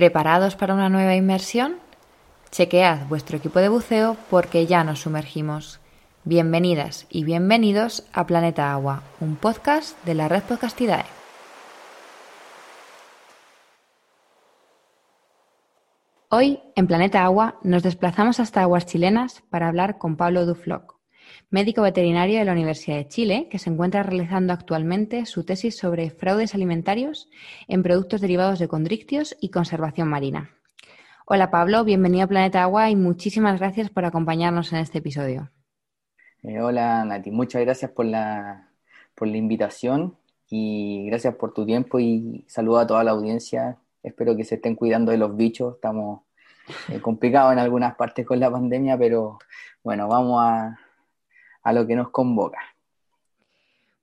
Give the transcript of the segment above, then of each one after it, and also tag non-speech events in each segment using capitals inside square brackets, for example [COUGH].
¿Preparados para una nueva inmersión? Chequead vuestro equipo de buceo porque ya nos sumergimos. Bienvenidas y bienvenidos a Planeta Agua, un podcast de la red Podcastidae. Hoy, en Planeta Agua, nos desplazamos hasta aguas chilenas para hablar con Pablo Dufloc, médico veterinario de la Universidad de Chile, que se encuentra realizando actualmente su tesis sobre fraudes alimentarios en productos derivados de condrictios y conservación marina. Hola Pablo, bienvenido a Planeta Agua y muchísimas gracias por acompañarnos en este episodio. Eh, hola Nati, muchas gracias por la, por la invitación y gracias por tu tiempo y saludo a toda la audiencia. Espero que se estén cuidando de los bichos. Estamos eh, complicados en algunas partes con la pandemia, pero bueno, vamos a, a lo que nos convoca.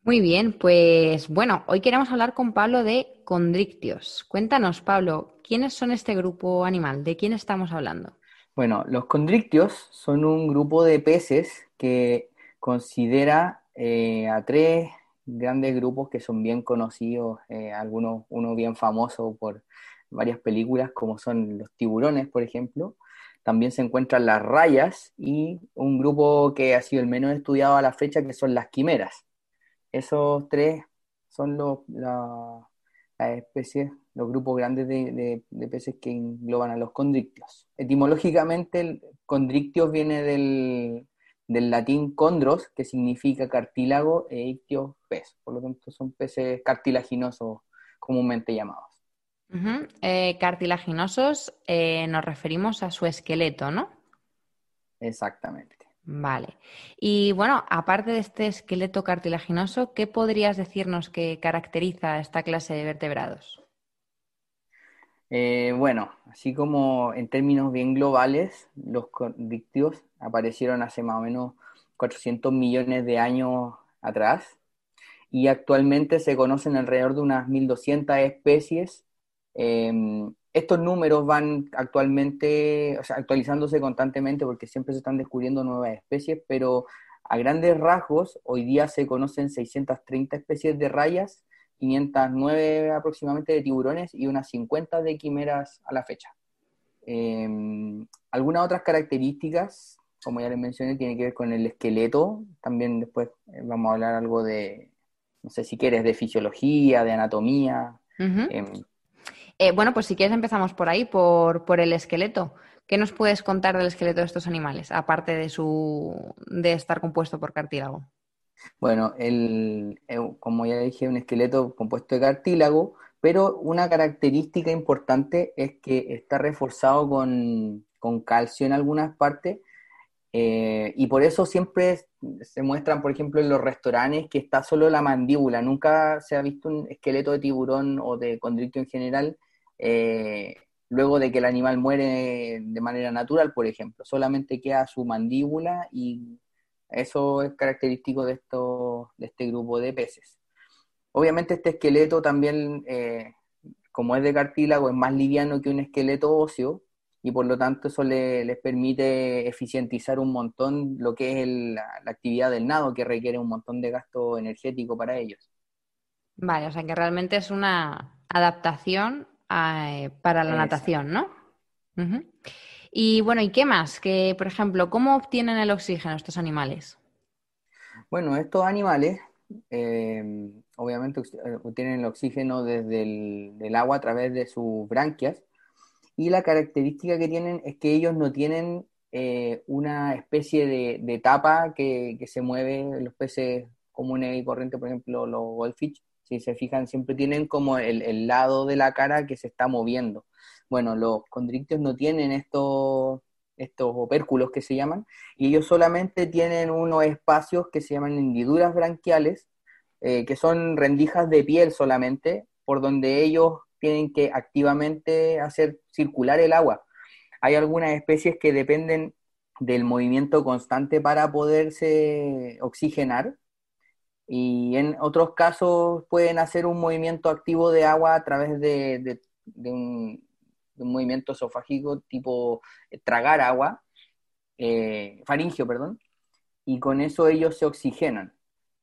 Muy bien, pues bueno, hoy queremos hablar con Pablo de condrictios. Cuéntanos, Pablo, ¿quiénes son este grupo animal? ¿De quién estamos hablando? Bueno, los condrictios son un grupo de peces que considera eh, a tres grandes grupos que son bien conocidos, eh, algunos, uno bien famoso por varias películas, como son los tiburones, por ejemplo, también se encuentran las rayas y un grupo que ha sido el menos estudiado a la fecha, que son las quimeras. Esos tres son los, las especies, los grupos grandes de, peces que engloban a los condrictios. Etimológicamente, el condrictios viene del, latín condros, que significa cartílago, e ictios, pez. Por lo tanto, son peces cartilaginosos comúnmente llamados. Eh, cartilaginosos eh, nos referimos a su esqueleto, ¿no? Exactamente. Vale. Y bueno, aparte de este esqueleto cartilaginoso, ¿qué podrías decirnos que caracteriza a esta clase de vertebrados? Eh, bueno, así como en términos bien globales, los condictios aparecieron hace más o menos 400 millones de años atrás y actualmente se conocen alrededor de unas 1.200 especies Em, estos números van actualmente, o sea, actualizándose constantemente porque siempre se están descubriendo nuevas especies, pero a grandes rasgos, hoy día se conocen 630 especies de rayas, 509 aproximadamente de tiburones y unas 50 de quimeras a la fecha. Em, algunas otras características, como ya les mencioné, tienen que ver con el esqueleto. También después eh, vamos a hablar algo de, no sé si quieres, de fisiología, de anatomía. Eh, bueno, pues si quieres empezamos por ahí, por, por, el esqueleto. ¿Qué nos puedes contar del esqueleto de estos animales, aparte de, su, de estar compuesto por cartílago? Bueno, el, eh, como ya dije, un esqueleto compuesto de cartílago, pero una característica importante es que está reforzado con, con calcio en algunas partes eh, y por eso siempre se muestran, por ejemplo, en los restaurantes que está solo la mandíbula. Nunca se ha visto un esqueleto de tiburón o de condrito en general eh, luego de que el animal muere de manera natural, por ejemplo. Solamente queda su mandíbula y eso es característico de, esto, de este grupo de peces. Obviamente este esqueleto también, eh, como es de cartílago, es más liviano que un esqueleto óseo y por lo tanto eso les permite eficientizar un montón lo que es la, la actividad del nado, que requiere un montón de gasto energético para ellos. Vale, o sea que realmente es una adaptación eh, para la natación, ¿no? Y bueno, ¿y qué más? Que, por ejemplo, ¿cómo obtienen el oxígeno estos animales? Bueno, estos animales eh, obviamente eh, obtienen el oxígeno desde el agua a través de sus branquias y la característica que tienen es que ellos no tienen una especie de, tapa que, que, se mueve los peces comunes y corrientes, por ejemplo los goldfish, si se fijan, siempre tienen como el, lado de la cara que se está moviendo. Bueno, los condrictios no tienen estos, estos opérculos que se llaman, y ellos solamente tienen unos espacios que se llaman hendiduras branquiales, eh, que son rendijas de piel solamente, por donde ellos tienen que activamente hacer circular el agua. Hay algunas especies que dependen del movimiento constante para poderse oxigenar, y en otros casos pueden hacer un movimiento activo de agua a través de, un, movimiento esofágico tipo eh, tragar agua, eh, faringio, perdón, y con eso ellos se oxigenan.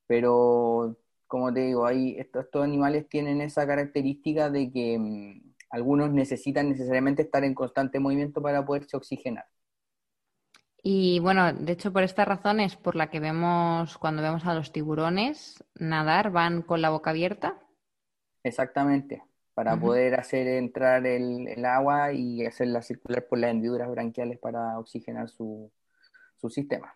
Pero, como te digo, estos, animales tienen esa característica de que mm, algunos necesitan necesariamente estar en constante movimiento para poderse oxigenar. Y bueno, de hecho por esta razón es por la que vemos cuando vemos a los tiburones nadar, van con la boca abierta. Exactamente, para poder hacer entrar el, agua y hacerla circular por las hendiduras branquiales para oxigenar su, sistema.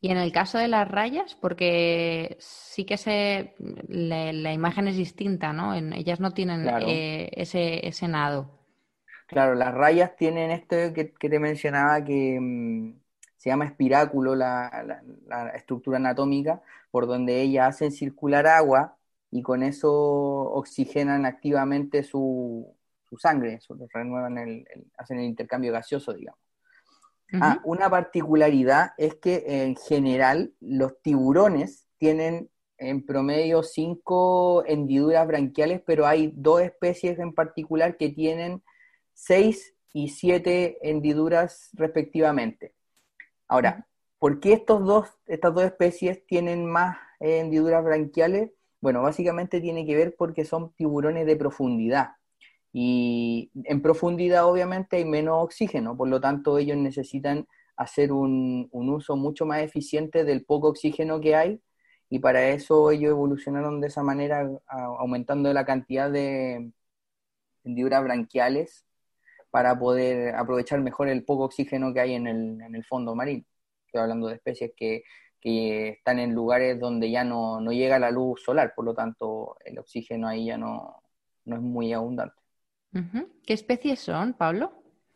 Y en el caso de las rayas, porque sí que se, la, imagen es distinta, ¿no? En, ellas no tienen eh, ese, ese nado. Claro, las rayas tienen esto que, te mencionaba que mm, se llama espiráculo, la, estructura anatómica, por donde ellas hacen circular agua y con eso oxigenan activamente su, sangre, renuevan el, hacen el intercambio gaseoso, digamos. Ah, una particularidad es que en general los tiburones tienen en promedio cinco hendiduras branquiales, pero hay dos especies en particular que tienen seis y siete hendiduras respectivamente. Ahora, ¿por qué estos dos, estas dos especies tienen más hendiduras branquiales? Bueno, básicamente tiene que ver porque son tiburones de profundidad. Y en profundidad obviamente hay menos oxígeno, por lo tanto ellos necesitan hacer un, un uso mucho más eficiente del poco oxígeno que hay y para eso ellos evolucionaron de esa manera, aumentando la cantidad de hendiduras branquiales para poder aprovechar mejor el poco oxígeno que hay en el, en el fondo marino. Estoy hablando de especies que, están en lugares donde ya no, llega la luz solar, por lo tanto el oxígeno ahí ya no, es muy abundante. ¿Qué especies son, Pablo?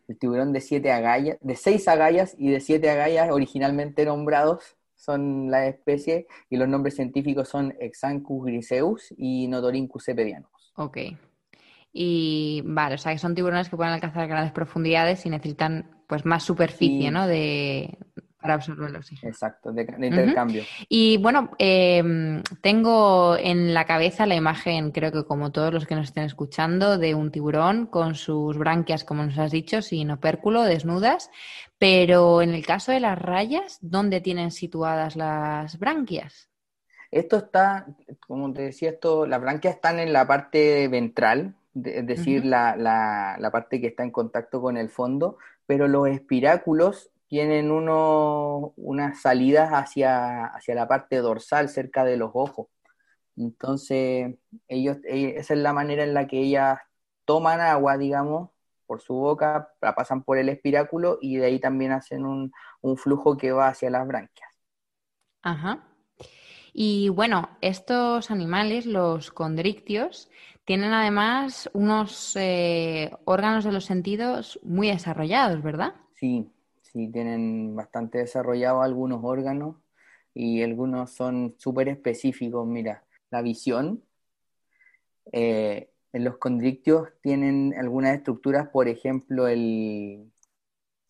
El tiburón de siete agallas, de seis agallas y de siete agallas originalmente nombrados son las especies y los nombres científicos son Exanthus griseus y Notorincus cepedianus. Ok. Y vale, o sea que son tiburones que pueden alcanzar grandes profundidades y necesitan pues más superficie, ¿no? De, para absorber el oxígeno. Exacto, de, intercambio. Y bueno, em, tengo en la cabeza la imagen, creo que como todos los que nos estén escuchando, de un tiburón con sus branquias, como nos has dicho, sin opérculo, desnudas. Pero en el caso de las rayas, ¿dónde tienen situadas las branquias? Esto está, como te decía, esto, las branquias están en la parte ventral, es decir, la, la, parte que está en contacto con el fondo, pero los espiráculos tienen uno, unas salidas hacia, hacia la parte dorsal, cerca de los ojos. Entonces, ellos, eh, esa es la manera en la que ellas toman agua, digamos, por su boca, la pasan por el espiráculo y de ahí también hacen un, un flujo que va hacia las branquias. Ajá. Y bueno, estos animales, los condrictios, tienen además unos eh, órganos de los sentidos muy desarrollados, ¿verdad? Sí, sí, tienen bastante desarrollados algunos órganos y algunos son súper específicos. Mira, la visión. Eh, en los condrictios tienen algunas estructuras, por ejemplo, el,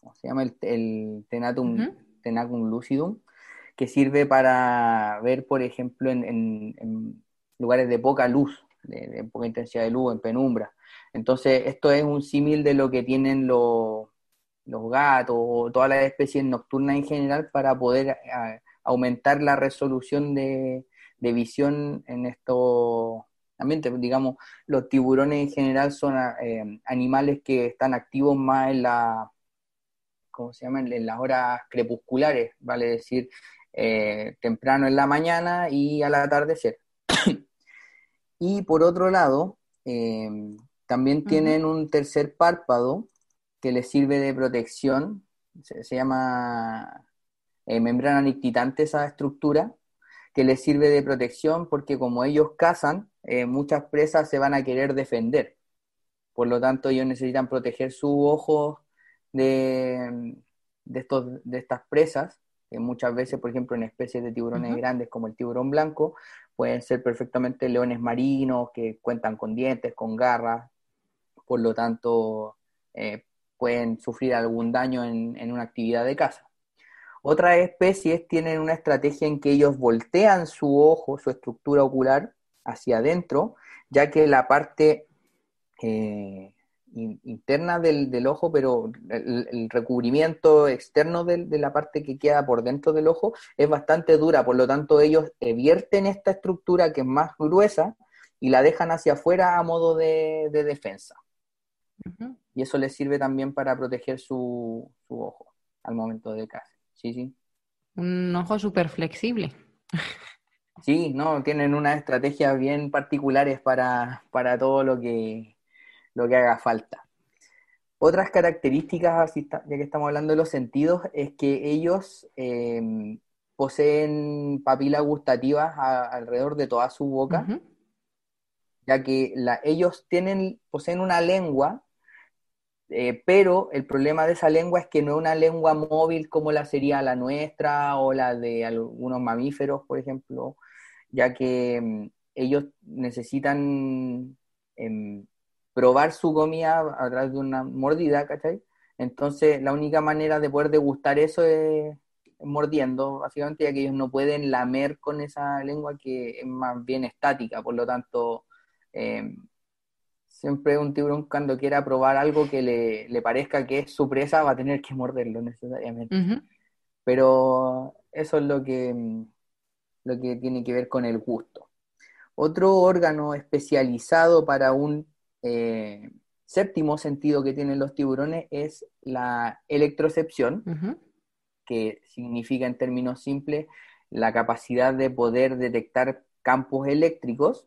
¿cómo se llama? El, tenatum, tenacum lucidum, que sirve para ver, por ejemplo, en lugares de poca luz, de, poca intensidad de luz, en penumbra. Entonces, esto es un símil de lo que tienen los, los gatos o todas las especies nocturnas en general para poder eh, aumentar la resolución de, visión en estos ambientes. Digamos, los tiburones en general son eh, animales que están activos más en la, ¿cómo se llama? En las horas crepusculares, vale decir, eh, temprano en la mañana y al atardecer. Y por otro lado, em, también tienen un tercer párpado que les sirve de protección, se, llama eh, membrana nictitante esa estructura, que les sirve de protección porque como ellos cazan, eh, muchas presas se van a querer defender. Por lo tanto, ellos necesitan proteger su ojo de, de, estos, de estas presas, que muchas veces, por ejemplo, en especies de tiburones grandes como el tiburón blanco, pueden ser perfectamente leones marinos que cuentan con dientes, con garras, por lo tanto eh, pueden sufrir algún daño en, una actividad de caza. Otras especies tienen una estrategia en que ellos voltean su ojo, su estructura ocular, hacia adentro, ya que la parte eh, interna del, ojo, pero el, recubrimiento externo de, la parte que queda por dentro del ojo es bastante dura, por lo tanto ellos vierten esta estructura que es más gruesa y la dejan hacia afuera a modo de, defensa. Y eso les sirve también para proteger su, ojo al momento de caza. Sí, sí. Un ojo súper flexible. Sí, no, tienen unas estrategias bien particulares para, todo lo que, lo que haga falta. Otras características, ya que estamos hablando de los sentidos, es que ellos em, poseen papilas gustativas alrededor de toda su boca, ya que ellos tienen, poseen una lengua, eh, pero el problema de esa lengua es que no es una lengua móvil como la sería la nuestra o la de algunos mamíferos, por ejemplo, ya que em, ellos necesitan em, probar su comida a través de una mordida, ¿cachai? Entonces, la única manera de poder degustar eso es mordiendo, básicamente, ya que ellos no pueden lamer con esa lengua que es más bien estática, por lo tanto, em, siempre un tiburón cuando quiera probar algo que le, parezca que es su presa va a tener que morderlo necesariamente. Pero eso es lo que, lo que tiene que ver con el gusto. Otro órgano especializado para un eh, séptimo sentido que tienen los tiburones es la electrocepción, que significa en términos simples la capacidad de poder detectar campos eléctricos,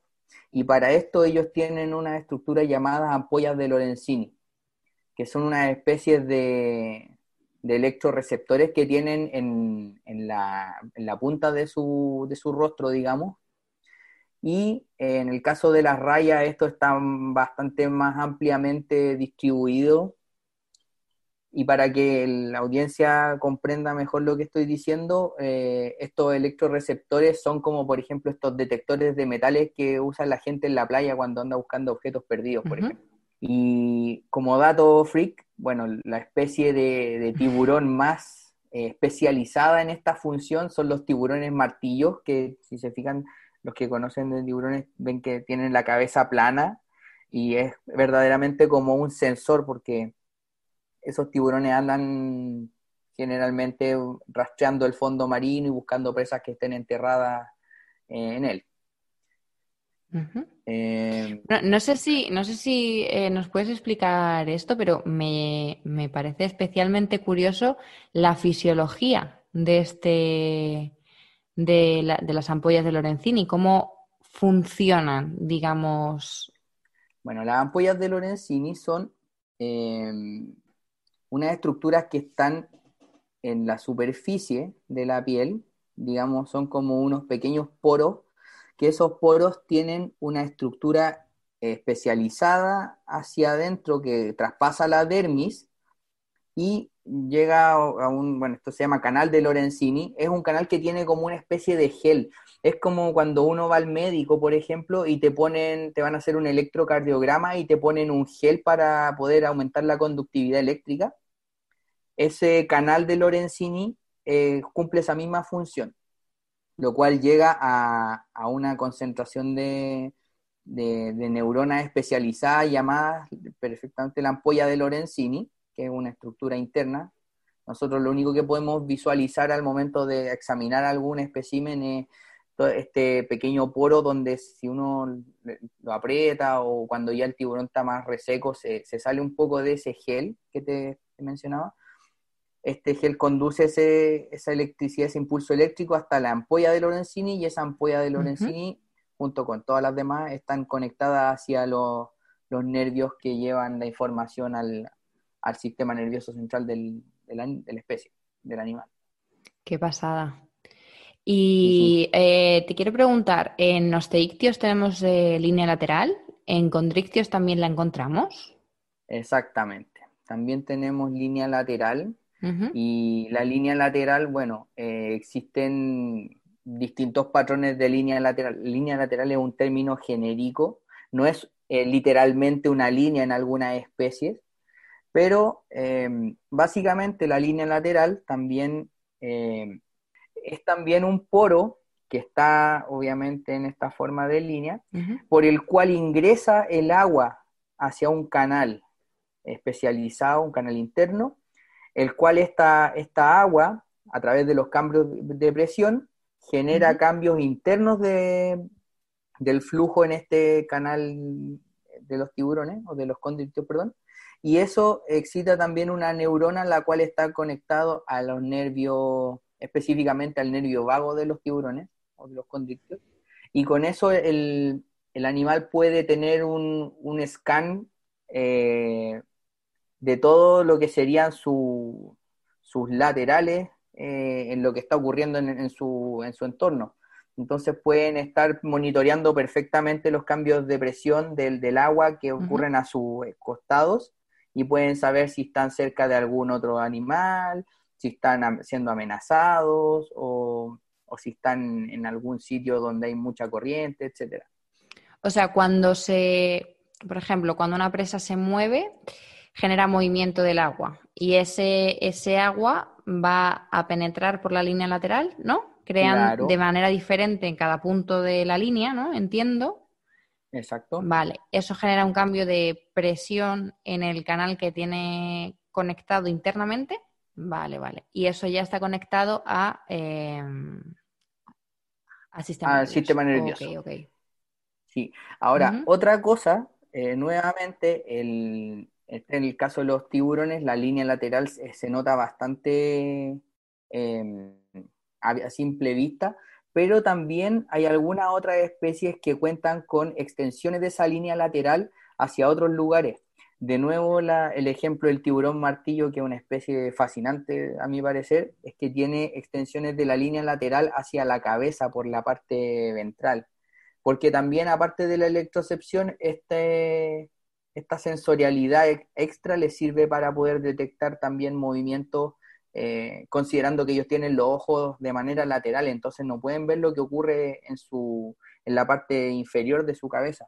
y para esto ellos tienen una estructura llamada ampollas de Lorenzini, que son una especie de, de electroreceptores que tienen en, en, la, en la, punta de su, de su rostro, digamos, y en el caso de las rayas, esto está bastante más ampliamente distribuido. Y para que la audiencia comprenda mejor lo que estoy diciendo, eh, estos electroreceptores son como, por ejemplo, estos detectores de metales que usa la gente en la playa cuando anda buscando objetos perdidos, por ejemplo. Y como dato freak, bueno, la especie de, tiburón más eh, especializada en esta función son los tiburones martillos, que si se fijan los que conocen de tiburones ven que tienen la cabeza plana y es verdaderamente como un sensor porque esos tiburones andan generalmente rastreando el fondo marino y buscando presas que estén enterradas eh, en él. Eh, no, sé si, no sé si eh, nos puedes explicar esto, pero me, me, parece especialmente curioso la fisiología de este, de, las ampollas de Lorenzini? ¿Cómo funcionan, digamos? Bueno, las ampollas de Lorenzini son em, unas estructuras que están en la superficie de la piel, digamos, son como unos pequeños poros, que esos poros tienen una estructura especializada hacia adentro que traspasa la dermis y llega a un, bueno, esto se llama canal de Lorenzini, es un canal que tiene como una especie de gel. Es como cuando uno va al médico, por ejemplo, y te ponen, te van a hacer un electrocardiograma y te ponen un gel para poder aumentar la conductividad eléctrica. Ese canal de Lorenzini eh, cumple esa misma función, lo cual llega a, una concentración de, de, de neuronas especializadas llamadas perfectamente la ampolla de Lorenzini, que es una estructura interna. Nosotros lo único que podemos visualizar al momento de examinar algún espécimen es este pequeño poro donde si uno lo aprieta o cuando ya el tiburón está más reseco, se, sale un poco de ese gel que te, mencionaba. Este gel conduce esa electricidad, ese impulso eléctrico hasta la ampolla de Lorenzini y esa ampolla de Lorenzini, junto con todas las demás, están conectadas hacia los nervios que llevan la información al, al sistema nervioso central del, de la especie, del animal. Qué pasada. Y eh, te quiero preguntar, ¿en osteictios tenemos eh, línea lateral? ¿En condrictios también la encontramos? Exactamente. También tenemos línea lateral. Y la línea lateral, bueno, eh, existen distintos patrones de línea lateral. Línea lateral es un término genérico, no es literalmente una línea en algunas especies, pero em, básicamente la línea lateral también em, es también un poro que está obviamente en esta forma de línea, por el cual ingresa el agua hacia un canal especializado, un canal interno, el cual esta, esta agua, a través de los cambios de presión, genera cambios internos de, del flujo en este canal de los tiburones, o de los cóndritos, perdón, y eso excita también una neurona la cual está conectado a los nervios, específicamente al nervio vago de los tiburones o de los cóndritos, y con eso el, animal puede tener un, un scan eh, de todo lo que serían sus laterales eh, en lo que está ocurriendo en, su, en su entorno. Entonces pueden estar monitoreando perfectamente los cambios de presión del, del agua que ocurren a sus costados y pueden saber si están cerca de algún otro animal, si están siendo amenazados o, si están en algún sitio donde hay mucha corriente, etcétera. O sea, cuando se, por ejemplo, cuando una presa se mueve, genera movimiento del agua y ese, ese agua va a penetrar por la línea lateral, ¿no? Crean de manera diferente en cada punto de la línea, ¿no? Entiendo. Exacto. Vale, eso genera un cambio de presión en el canal que tiene conectado internamente. Vale, vale. Y eso ya está conectado a, em, al sistema nervioso. Sí. Ahora, otra cosa, eh, nuevamente, el, en el caso de los tiburones, la línea lateral se, nota bastante em, a simple vista, pero también hay algunas otras especies que cuentan con extensiones de esa línea lateral hacia otros lugares. De nuevo, el ejemplo del tiburón martillo, que es una especie fascinante a mi parecer, es que tiene extensiones de la línea lateral hacia la cabeza por la parte ventral. Porque también, aparte de la electrocepción, este, esta sensorialidad extra le sirve para poder detectar también movimientos eh, considerando que ellos tienen los ojos de manera lateral, entonces no pueden ver lo que ocurre en, su, en la parte inferior de su cabeza.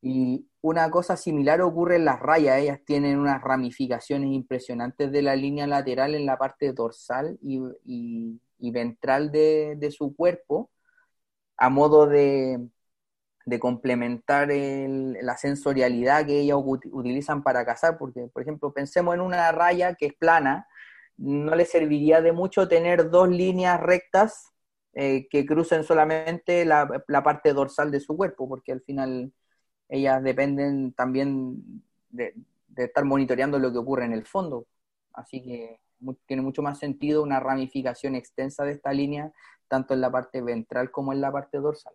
Y una cosa similar ocurre en las rayas, ellas tienen unas ramificaciones impresionantes de la línea lateral en la parte dorsal y, ventral de, su cuerpo, a modo de, complementar la sensorialidad que ellas utilizan para cazar, porque, por ejemplo, pensemos en una raya que es plana, no le serviría de mucho tener dos líneas rectas eh, que crucen solamente la, parte dorsal de su cuerpo, porque al final ellas dependen también de, estar monitoreando lo que ocurre en el fondo. Así que tiene mucho más sentido una ramificación extensa de esta línea, tanto en la parte ventral como en la parte dorsal.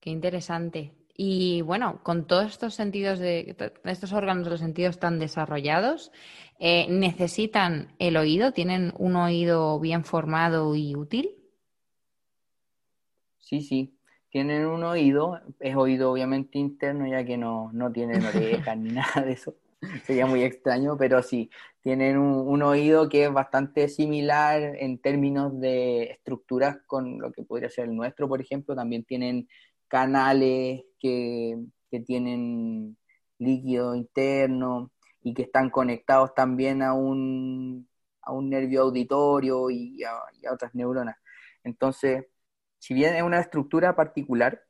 Qué interesante. Y bueno, con todos estos sentidos de estos órganos de los sentidos tan desarrollados, eh, ¿necesitan el oído? ¿Tienen un oído bien formado y útil? Sí, sí. Tienen un oído, es oído obviamente interno, ya que no, no tienen orejas ni [LAUGHS] nada de eso. Sería muy extraño, pero sí, tienen un, oído que es bastante similar en términos de estructuras con lo que podría ser el nuestro, por ejemplo. También tienen canales que, tienen líquido interno y que están conectados también a un, a un nervio auditorio y a, otras neuronas. Entonces, si bien es una estructura particular,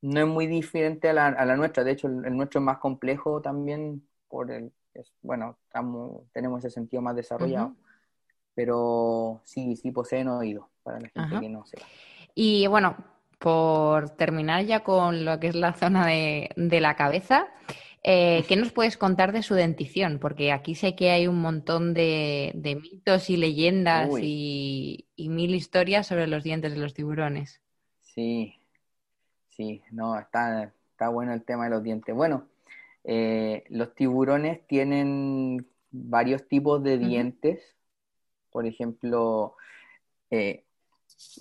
no es muy diferente a la, nuestra. De hecho, el, nuestro es más complejo también por el, bueno, tenemos ese sentido más desarrollado. Pero sí, sí poseen oído, para la gente que no sepa. Y bueno, por terminar ya con lo que es la zona de, la cabeza, eh, ¿qué nos puedes contar de su dentición? Porque aquí sé que hay un montón de, mitos y leyendas y, mil historias sobre los dientes de los tiburones. Sí, sí, no, está, está bueno el tema de los dientes. Bueno, eh, los tiburones tienen varios tipos de dientes. Por ejemplo, eh,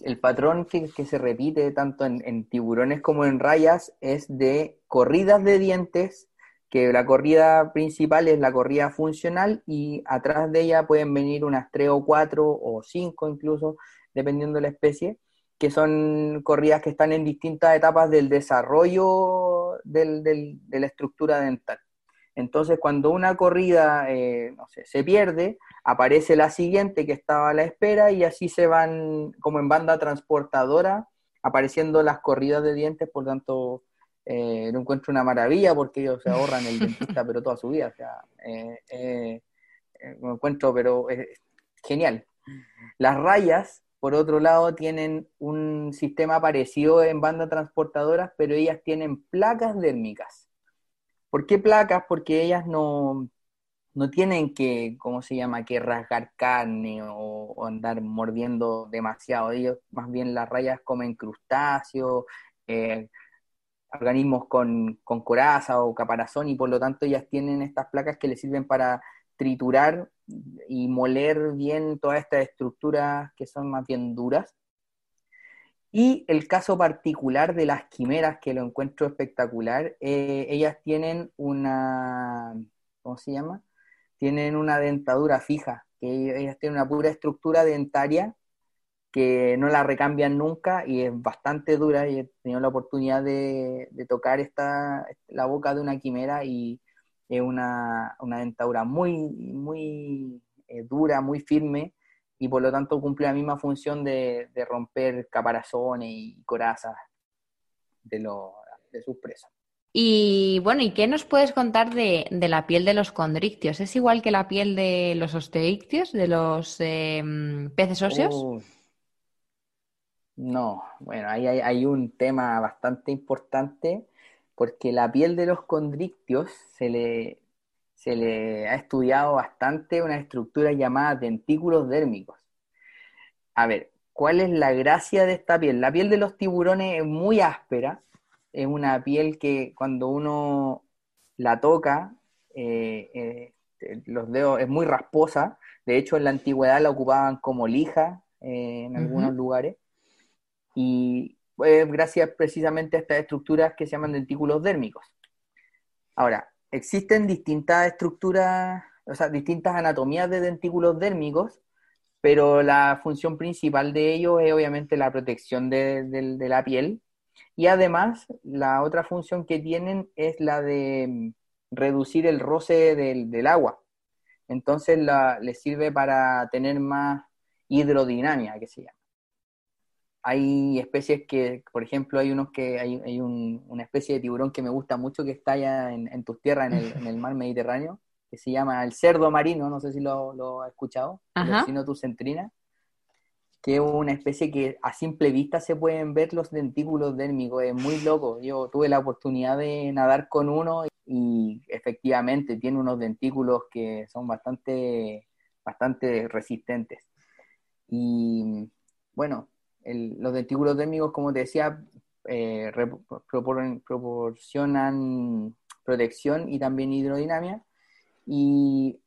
el patrón que, se repite tanto en, tiburones como en rayas es de corridas de dientes, que la corrida principal es la corrida funcional y atrás de ella pueden venir unas tres o cuatro o cinco incluso, dependiendo de la especie, que son corridas que están en distintas etapas del desarrollo de la estructura dental. Entonces, cuando una corrida eh, se pierde, aparece la siguiente que estaba a la espera y así se van como en banda transportadora apareciendo las corridas de dientes, por tanto, eh, no encuentro una maravilla porque ellos se ahorran el dentista, [LAUGHS] pero toda su vida. O sea, eh, eh encuentro, pero es genial. Las rayas, por otro lado, tienen un sistema parecido en banda transportadoras, pero ellas tienen placas dérmicas. ¿Por qué placas? Porque ellas no, no tienen que, ¿cómo se llama?, que rasgar carne o, andar mordiendo demasiado. Ellos, más bien las rayas comen crustáceos, eh, organismos con, con, coraza o caparazón y por lo tanto ellas tienen estas placas que les sirven para triturar y moler bien todas estas estructuras que son más bien duras. Y el caso particular de las quimeras, que lo encuentro espectacular, eh, ellas tienen una, ¿cómo se llama? Tienen una dentadura fija, que ellas tienen una pura estructura dentaria que no la recambian nunca y es bastante dura y he tenido la oportunidad de, tocar esta, la boca de una quimera y es una, dentadura muy, muy eh, dura, muy firme y por lo tanto cumple la misma función de, romper caparazones y corazas de, de sus presas. Y bueno, ¿y qué nos puedes contar de, la piel de los condrictios? ¿Es igual que la piel de los osteictios, de los em, peces óseos? No, bueno, ahí hay, un tema bastante importante porque la piel de los condrictios se le, se le ha estudiado bastante una estructura llamada dentículos dérmicos. A ver, ¿cuál es la gracia de esta piel? La piel de los tiburones es muy áspera, es una piel que cuando uno la toca, eh, eh, los dedos es muy rasposa, de hecho en la antigüedad la ocupaban como lija eh, en algunos lugares y pues, gracias precisamente a estas estructuras que se llaman dentículos dérmicos. Ahora, existen distintas estructuras, o sea, distintas anatomías de dentículos dérmicos, pero la función principal de ellos es obviamente la protección de, la piel. Y además, la otra función que tienen es la de mm, reducir el roce del, agua. Entonces, les sirve para tener más hidrodinamia, que se llama hay especies que, por ejemplo, hay unos que hay, hay una especie de tiburón que me gusta mucho que está allá en, tus tierras, en el, mar Mediterráneo, que se llama el cerdo marino, no sé si lo, lo has escuchado, sino tu centrina, que es una especie que a simple vista se pueden ver los dentículos dérmicos, es muy loco. Yo tuve la oportunidad de nadar con uno y efectivamente tiene unos dentículos que son bastante, bastante resistentes. Y bueno, los dentículos dérmicos, como te decía, eh, proporcionan protección y también hidrodinamia. Y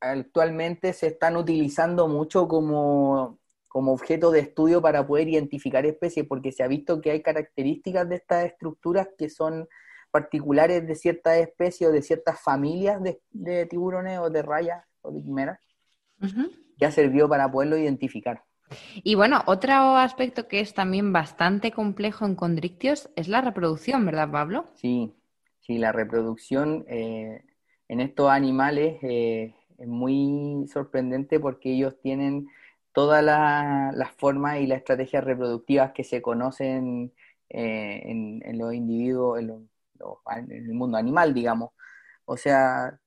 actualmente se están utilizando mucho como, como objeto de estudio para poder identificar especies, porque se ha visto que hay características de estas estructuras que son particulares de ciertas especies o de ciertas familias de, tiburones o de rayas o de quimeras, que ha servido para poderlo identificar. Y bueno, otro aspecto que es también bastante complejo en condrictios es la reproducción, ¿verdad, Pablo? Sí, sí, la reproducción eh, en estos animales eh, es muy sorprendente porque ellos tienen todas las formas y las estrategias reproductivas que se conocen eh, en, los individuos, en, en el mundo animal, digamos. O sea,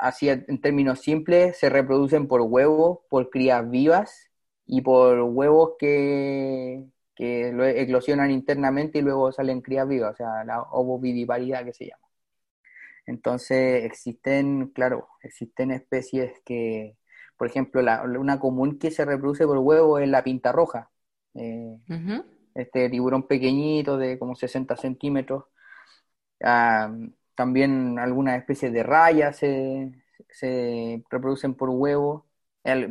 así en términos simples, se reproducen por huevos, por crías vivas y por huevos que, que lo eclosionan internamente y luego salen crías vivas, o sea, la ovoviviparidad que se llama. Entonces existen, claro, existen especies que, por ejemplo, la, una común que se reproduce por huevo es la pinta roja. Eh, este tiburón pequeñito de como 60 centímetros. Ah, también algunas especies de rayas se, se reproducen por huevo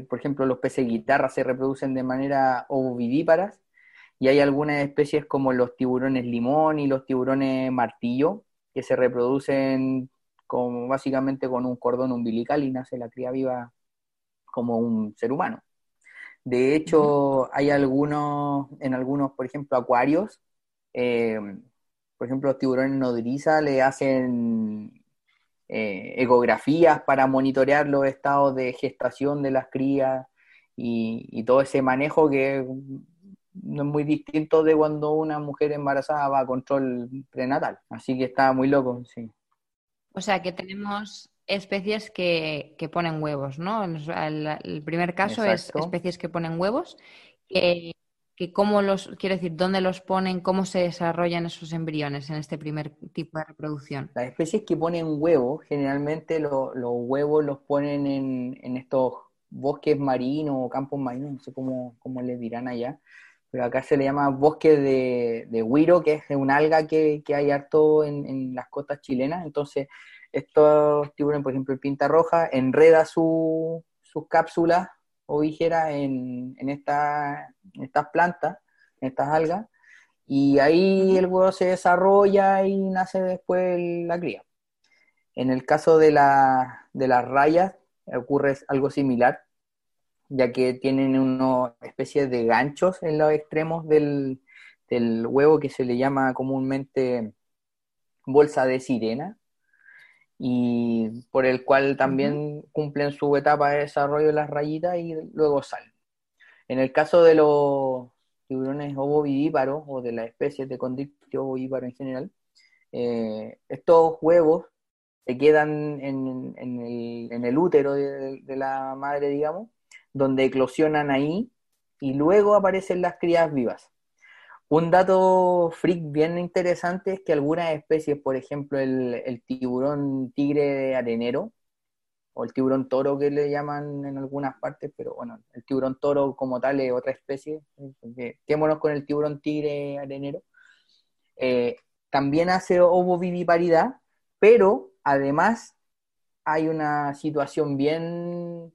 por ejemplo, los peces guitarra se reproducen de manera ovovivíparas y hay algunas especies como los tiburones limón y los tiburones martillo que se reproducen como básicamente con un cordón umbilical y nace la cría viva como un ser humano. De hecho, hay algunos, en algunos, por ejemplo, acuarios, eh, por ejemplo, los tiburones nodriza le hacen eh, ecografías para monitorear los estados de gestación de las crías y, todo ese manejo que no es muy distinto de cuando una mujer embarazada va a control prenatal. Así que está muy loco, sí. O sea que tenemos especies que, ponen huevos, ¿no? El, primer caso es especies que ponen huevos. ¿Qué, que cómo los, quiero decir, dónde los ponen, cómo se desarrollan esos embriones en este primer tipo de reproducción. Las especies que ponen huevos, generalmente los huevos los ponen en, estos bosques marinos o campos marinos, no sé cómo, cómo les dirán allá, pero acá se le llama bosque de, de huiro, que es una alga que, hay harto en, las costas chilenas. Entonces, estos tiburones, por ejemplo, el pinta roja, enreda sus cápsulas ovígeras en, en, esta, estas plantas, en estas algas, y ahí el huevo se desarrolla y nace después la cría. En el caso de, la, de las rayas ocurre algo similar ya que tienen una especie de ganchos en los extremos del, huevo que se le llama comúnmente bolsa de sirena y por el cual también cumplen su etapa de desarrollo las rayitas y luego salen. En el caso de los tiburones ovovivíparos o de las especies de condictio ovovíparo en general, eh, estos huevos se quedan en, el, útero de, la madre, digamos, donde eclosionan ahí y luego aparecen las crías vivas. Un dato freak bien interesante es que algunas especies, por ejemplo el, tiburón tigre arenero, o el tiburón toro que le llaman en algunas partes, pero bueno, el tiburón toro como tal es otra especie, quémonos con el tiburón tigre arenero, eh, también hace ovoviviparidad, pero además hay una situación bien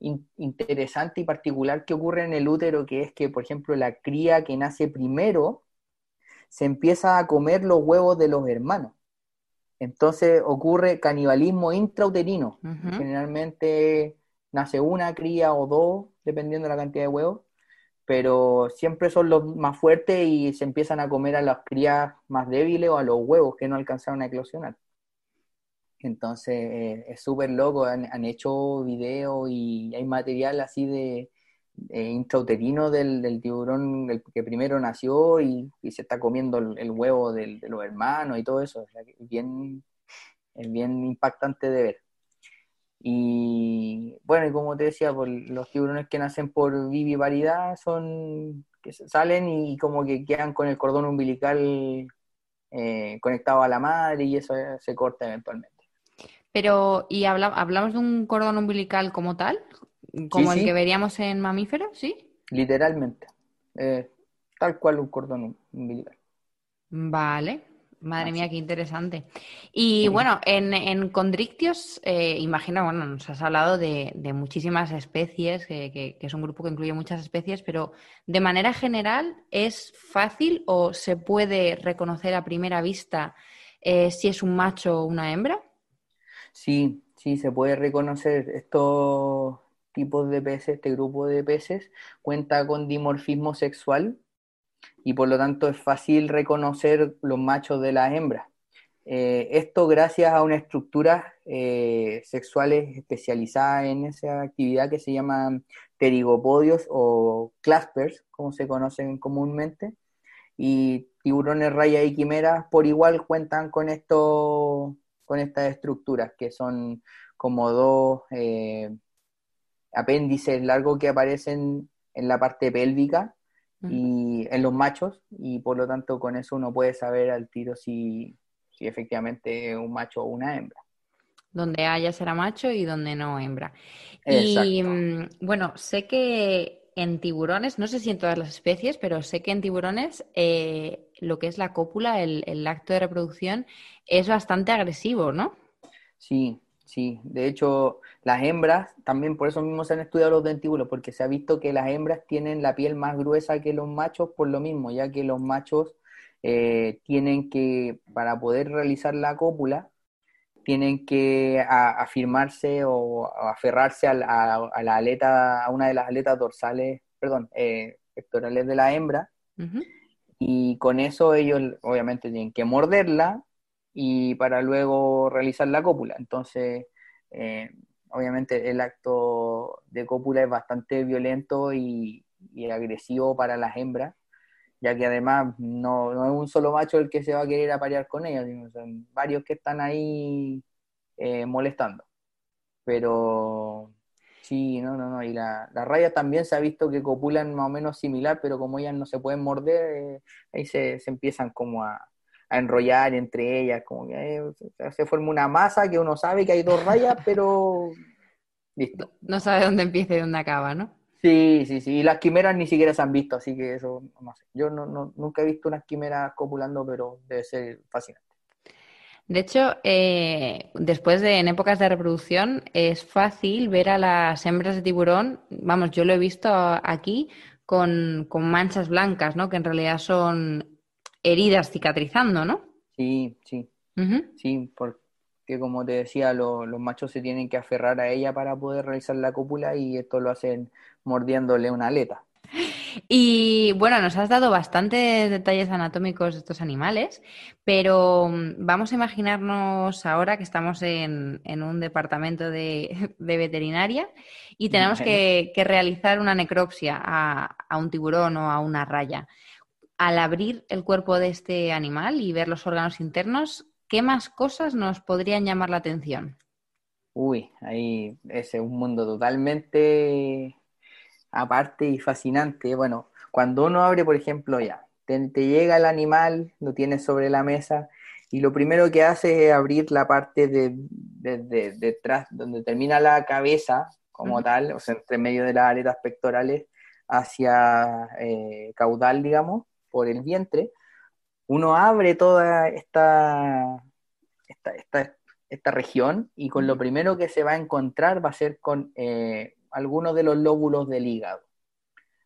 interesante y particular que ocurre en el útero, que es que, por ejemplo, la cría que nace primero se empieza a comer los huevos de los hermanos. Entonces ocurre canibalismo intrauterino. Generalmente nace una cría o dos, dependiendo de la cantidad de huevos, pero siempre son los más fuertes y se empiezan a comer a las crías más débiles o a los huevos que no alcanzaron a eclosionar. Entonces eh, es súper loco, han, hecho videos y hay material así de, intrauterino del, tiburón el que primero nació y, se está comiendo el, huevo de los hermanos y todo eso. es bien, es bien impactante de ver. Y bueno, y como te decía, por los tiburones que nacen por viviparidad son que salen y como que quedan con el cordón umbilical eh, conectado a la madre y eso se corta eventualmente. Pero, ¿y hablamos de un cordón umbilical como tal? ¿Como el que veríamos en mamíferos? ¿Sí? Literalmente. Eh, tal cual un cordón umbilical. Vale. Madre mía, qué interesante. Y bueno, en, en condrictios, eh, imagino, bueno, nos has hablado de, muchísimas especies, que, es un grupo que incluye muchas especies, pero de manera general, ¿es fácil o se puede reconocer a primera vista eh, si es un macho o una hembra? Sí, sí, se puede reconocer estos tipos de peces, este grupo de peces cuenta con dimorfismo sexual y por lo tanto es fácil reconocer los machos de las hembras. Eh, esto gracias a una estructura eh, sexuales especializada en esa actividad que se llaman pterigopodios o claspers, como se conocen comúnmente, y tiburones raya y quimeras por igual cuentan con estos con estas estructuras, que son como dos eh, apéndices largos que aparecen en la parte pélvica y en los machos, y por lo tanto con eso uno puede saber al tiro si, si efectivamente es un macho o una hembra. Donde haya será macho y donde no hembra. Y mm, bueno, sé que en tiburones, no sé si en todas las especies, pero sé que en tiburones eh, lo que es la cópula, el, acto de reproducción, es bastante agresivo, ¿no? Sí, sí. De hecho, las hembras, también por eso mismo se han estudiado los dentíbulos, porque se ha visto que las hembras tienen la piel más gruesa que los machos por lo mismo, ya que los machos eh, tienen que, para poder realizar la cópula, tienen que afirmarse o, aferrarse a, la aleta, a una de las aletas dorsales, perdón, eh, pectorales de la hembra, y con eso ellos obviamente tienen que morderla y para luego realizar la cópula. Entonces, eh, obviamente el acto de cópula es bastante violento y, agresivo para las hembras, ya que además no, es un solo macho el que se va a querer aparear con ellos, sino son varios que están ahí eh, molestando. Pero Sí, no, no, no. Y la, las rayas también se ha visto que copulan más o menos similar, pero como ellas no se pueden morder, eh, ahí se, se, empiezan como a, a, enrollar entre ellas, como que se forma una masa que uno sabe que hay dos rayas, pero listo. No sabe dónde empieza y dónde acaba, ¿no? Sí, sí, sí. Y las quimeras ni siquiera se han visto, así que eso no sé. Yo no, no, nunca he visto unas quimeras copulando, pero debe ser fascinante. De hecho, eh, después de en épocas de reproducción es fácil ver a las hembras de tiburón, vamos, yo lo he visto aquí con, con manchas blancas, ¿no? Que en realidad son heridas cicatrizando, ¿no? Sí, sí. Uh -huh. Sí, porque como te decía, lo, los machos se tienen que aferrar a ella para poder realizar la cópula y esto lo hacen mordiéndole una aleta. Y bueno, nos has dado bastantes detalles anatómicos de estos animales, pero mm, vamos a imaginarnos ahora que estamos en, en un departamento de, [LAUGHS] de, veterinaria y tenemos que, que realizar una necropsia a, a, un tiburón o a una raya. Al abrir el cuerpo de este animal y ver los órganos internos, ¿qué más cosas nos podrían llamar la atención? Uy, ahí es un mundo totalmente aparte y fascinante. Bueno, cuando uno abre, por ejemplo, ya, te, te, llega el animal, lo tienes sobre la mesa y lo primero que hace es abrir la parte de, de, de detrás, donde termina la cabeza como uh -huh. tal, o sea, entre medio de las aletas pectorales hacia eh, caudal, digamos, por el vientre. Uno abre toda esta, esta, esta, esta región y con lo primero que se va a encontrar va a ser con eh, algunos de los lóbulos del hígado.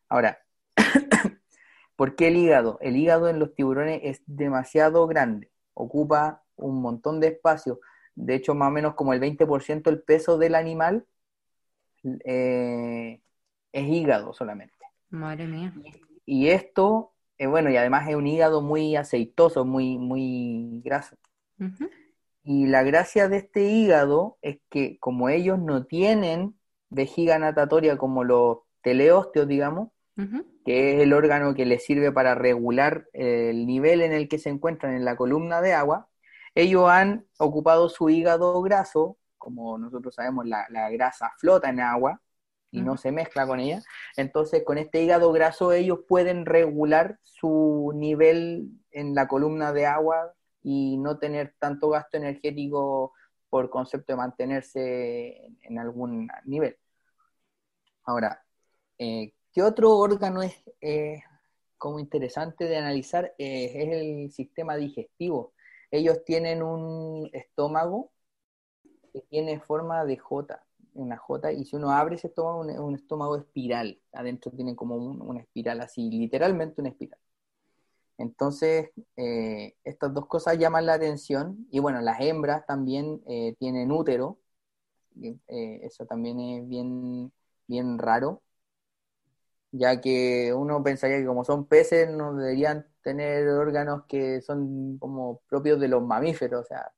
Ahora, [COUGHS] ¿por qué el hígado? El hígado en los tiburones es demasiado grande, ocupa un montón de espacio, de hecho más o menos como el 20% del peso del animal eh, es hígado solamente. Madre mía. Y, y esto, eh, bueno, y además es un hígado muy aceitoso, muy, muy graso. Uh -huh. Y la gracia de este hígado es que como ellos no tienen vejiga natatoria como los teleósteos, digamos, uh -huh. que es el órgano que les sirve para regular el nivel en el que se encuentran en la columna de agua, ellos han ocupado su hígado graso, como nosotros sabemos, la, la grasa flota en agua y uh -huh. no se mezcla con ella, entonces con este hígado graso ellos pueden regular su nivel en la columna de agua y no tener tanto gasto energético por concepto de mantenerse en algún nivel. Ahora, eh, ¿qué otro órgano es eh, como interesante de analizar? Eh, es el sistema digestivo. Ellos tienen un estómago que tiene forma de J, una J, y si uno abre ese estómago, un, un estómago espiral. Adentro tiene como un, una espiral así, literalmente una espiral. Entonces, eh, estas dos cosas llaman la atención. Y bueno, las hembras también eh, tienen útero. Eh, eso también es bien bien raro, ya que uno pensaría que como son peces no deberían tener órganos que son como propios de los mamíferos, o sea,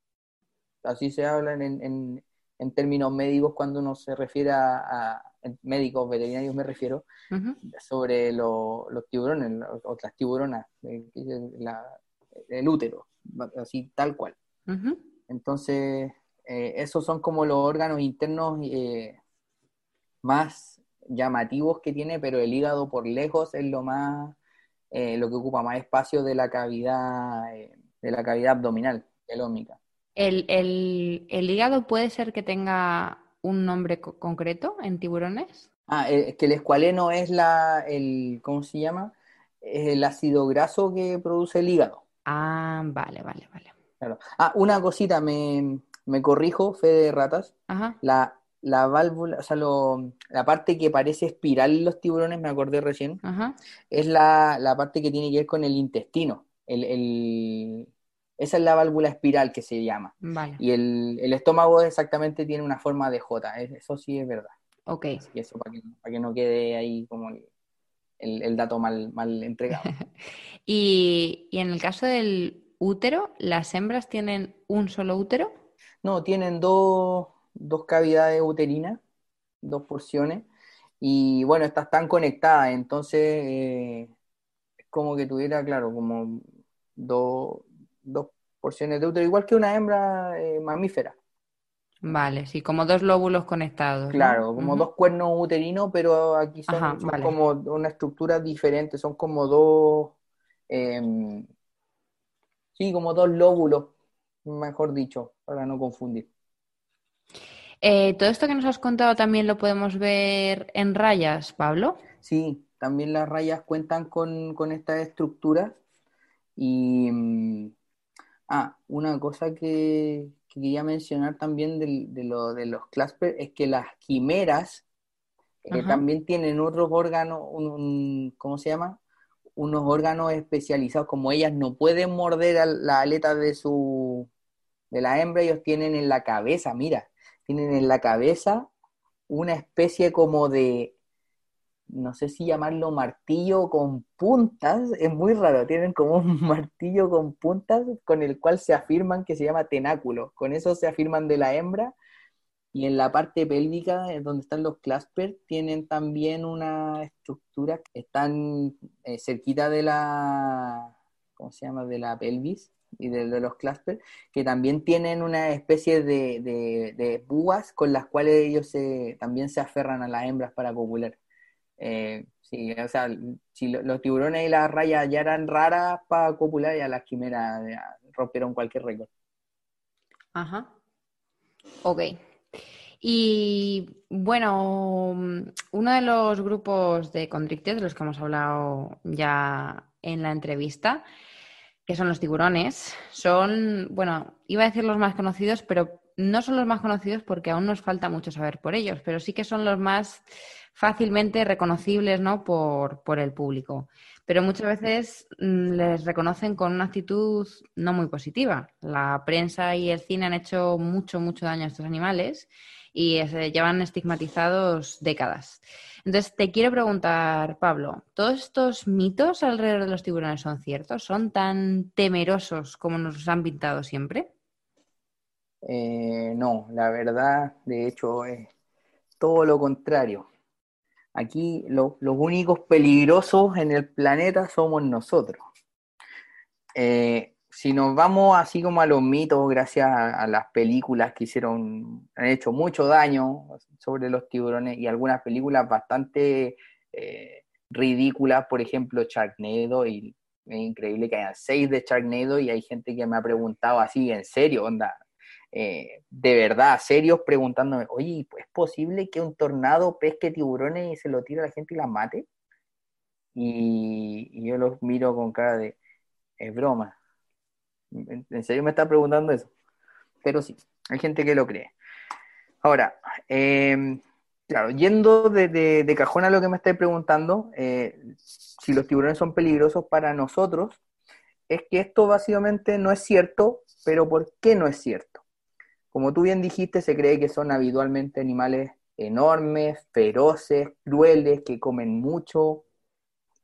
así se hablan en, en, en términos médicos cuando uno se refiere a, a médicos veterinarios me refiero, uh -huh. sobre lo, los tiburones, o las tiburonas, la, el útero, así tal cual. Uh -huh. Entonces, eh, esos son como los órganos internos eh, más llamativos que tiene, pero el hígado por lejos es lo más, eh, lo que ocupa más espacio de la cavidad, eh, de la cavidad abdominal, telómica. ¿El, el, ¿El, hígado puede ser que tenga un nombre co concreto en tiburones? Ah, es eh, que el escualeno es la, el, ¿cómo se llama? El ácido graso que produce el hígado. Ah, vale, vale, vale. Claro. Ah, una cosita, me, me corrijo, fe de ratas. Ajá. La, la válvula, o sea, lo, la parte que parece espiral en los tiburones, me acordé recién, Ajá. es la, la, parte que tiene que ver con el intestino. El, el, esa es la válvula espiral que se llama. Vale. Y el, el, estómago exactamente tiene una forma de J, eso sí es verdad. Ok. Y eso para que, para que, no quede ahí como el, el dato mal, mal entregado. [LAUGHS] y, y en el caso del útero, ¿las hembras tienen un solo útero? No, tienen dos dos cavidades uterinas, dos porciones, y bueno, estas están conectadas, entonces eh, es como que tuviera, claro, como do, dos porciones de útero, igual que una hembra eh, mamífera. Vale, sí, como dos lóbulos conectados. Claro, como dos cuernos uterinos, pero aquí son, como una estructura diferente, son como dos, em, sí, como dos lóbulos, mejor dicho, para no confundir. Eh, ¿Todo esto que nos has contado también lo podemos ver en rayas, Pablo? Sí, también las rayas cuentan con, con estas estructuras y... Ah, una cosa que, quería mencionar también de, lo, de los Clasper es que las quimeras eh, también tienen otros órganos, un, ¿cómo se llama? Unos órganos especializados, como ellas no pueden morder la aleta de su de la hembra, ellos tienen en la cabeza, mira, tienen en la cabeza una especie como de no sé si llamarlo martillo con puntas, es muy raro, tienen como un [LAUGHS] martillo con puntas con el cual se afirman que se llama tenáculo, con eso se afirman de la hembra y en la parte pélvica, donde están los clasper, tienen también una estructura están eh, cerquita de la, ¿cómo se llama?, de la pelvis y de, los clasper, que también tienen una especie de, de, púas con las cuales ellos también se aferran a las hembras para copular. Eh, sí, o sea, si los tiburones y las rayas ya eran raras para copular, ya las quimeras rompieron cualquier récord. Ajá. Ok. Y bueno, uno de los grupos de condrictes de los que hemos hablado ya en la entrevista, que son los tiburones, son, bueno, iba a decir los más conocidos, pero no son los más conocidos porque aún nos falta mucho saber por ellos, pero sí que son los más fácilmente reconocibles ¿no? por, por el público. Pero muchas veces mm, les reconocen con una actitud no muy positiva. La prensa y el cine han hecho mucho, mucho daño a estos animales y se llevan estigmatizados décadas. Entonces, te quiero preguntar, Pablo, ¿todos estos mitos alrededor de los tiburones son ciertos? ¿Son tan temerosos como nos han pintado siempre? Eh, no, la verdad, de hecho, es todo lo contrario. Aquí los únicos peligrosos en el planeta somos nosotros. Eh, si nos vamos así como a los mitos, gracias a, las películas que hicieron, han hecho mucho daño sobre los tiburones y algunas películas bastante eh, ridículas, por ejemplo, Sharknado, y es increíble que hayan seis de Sharknado y hay gente que me ha preguntado así, en serio, onda, eh, de verdad, serios, preguntándome, oye, ¿es posible que un tornado pesque tiburones y se lo tire a la gente y las mate? Y, yo los miro con cara de, es broma. ¿En, serio me está preguntando eso? Pero sí, hay gente que lo cree. Ahora, em, claro, yendo de, cajón a lo que me estáis preguntando, eh, si los tiburones son peligrosos para nosotros, es que esto básicamente no es cierto, pero ¿por qué no es cierto? Como tú bien dijiste, se cree que son habitualmente animales enormes, feroces, crueles, que comen mucho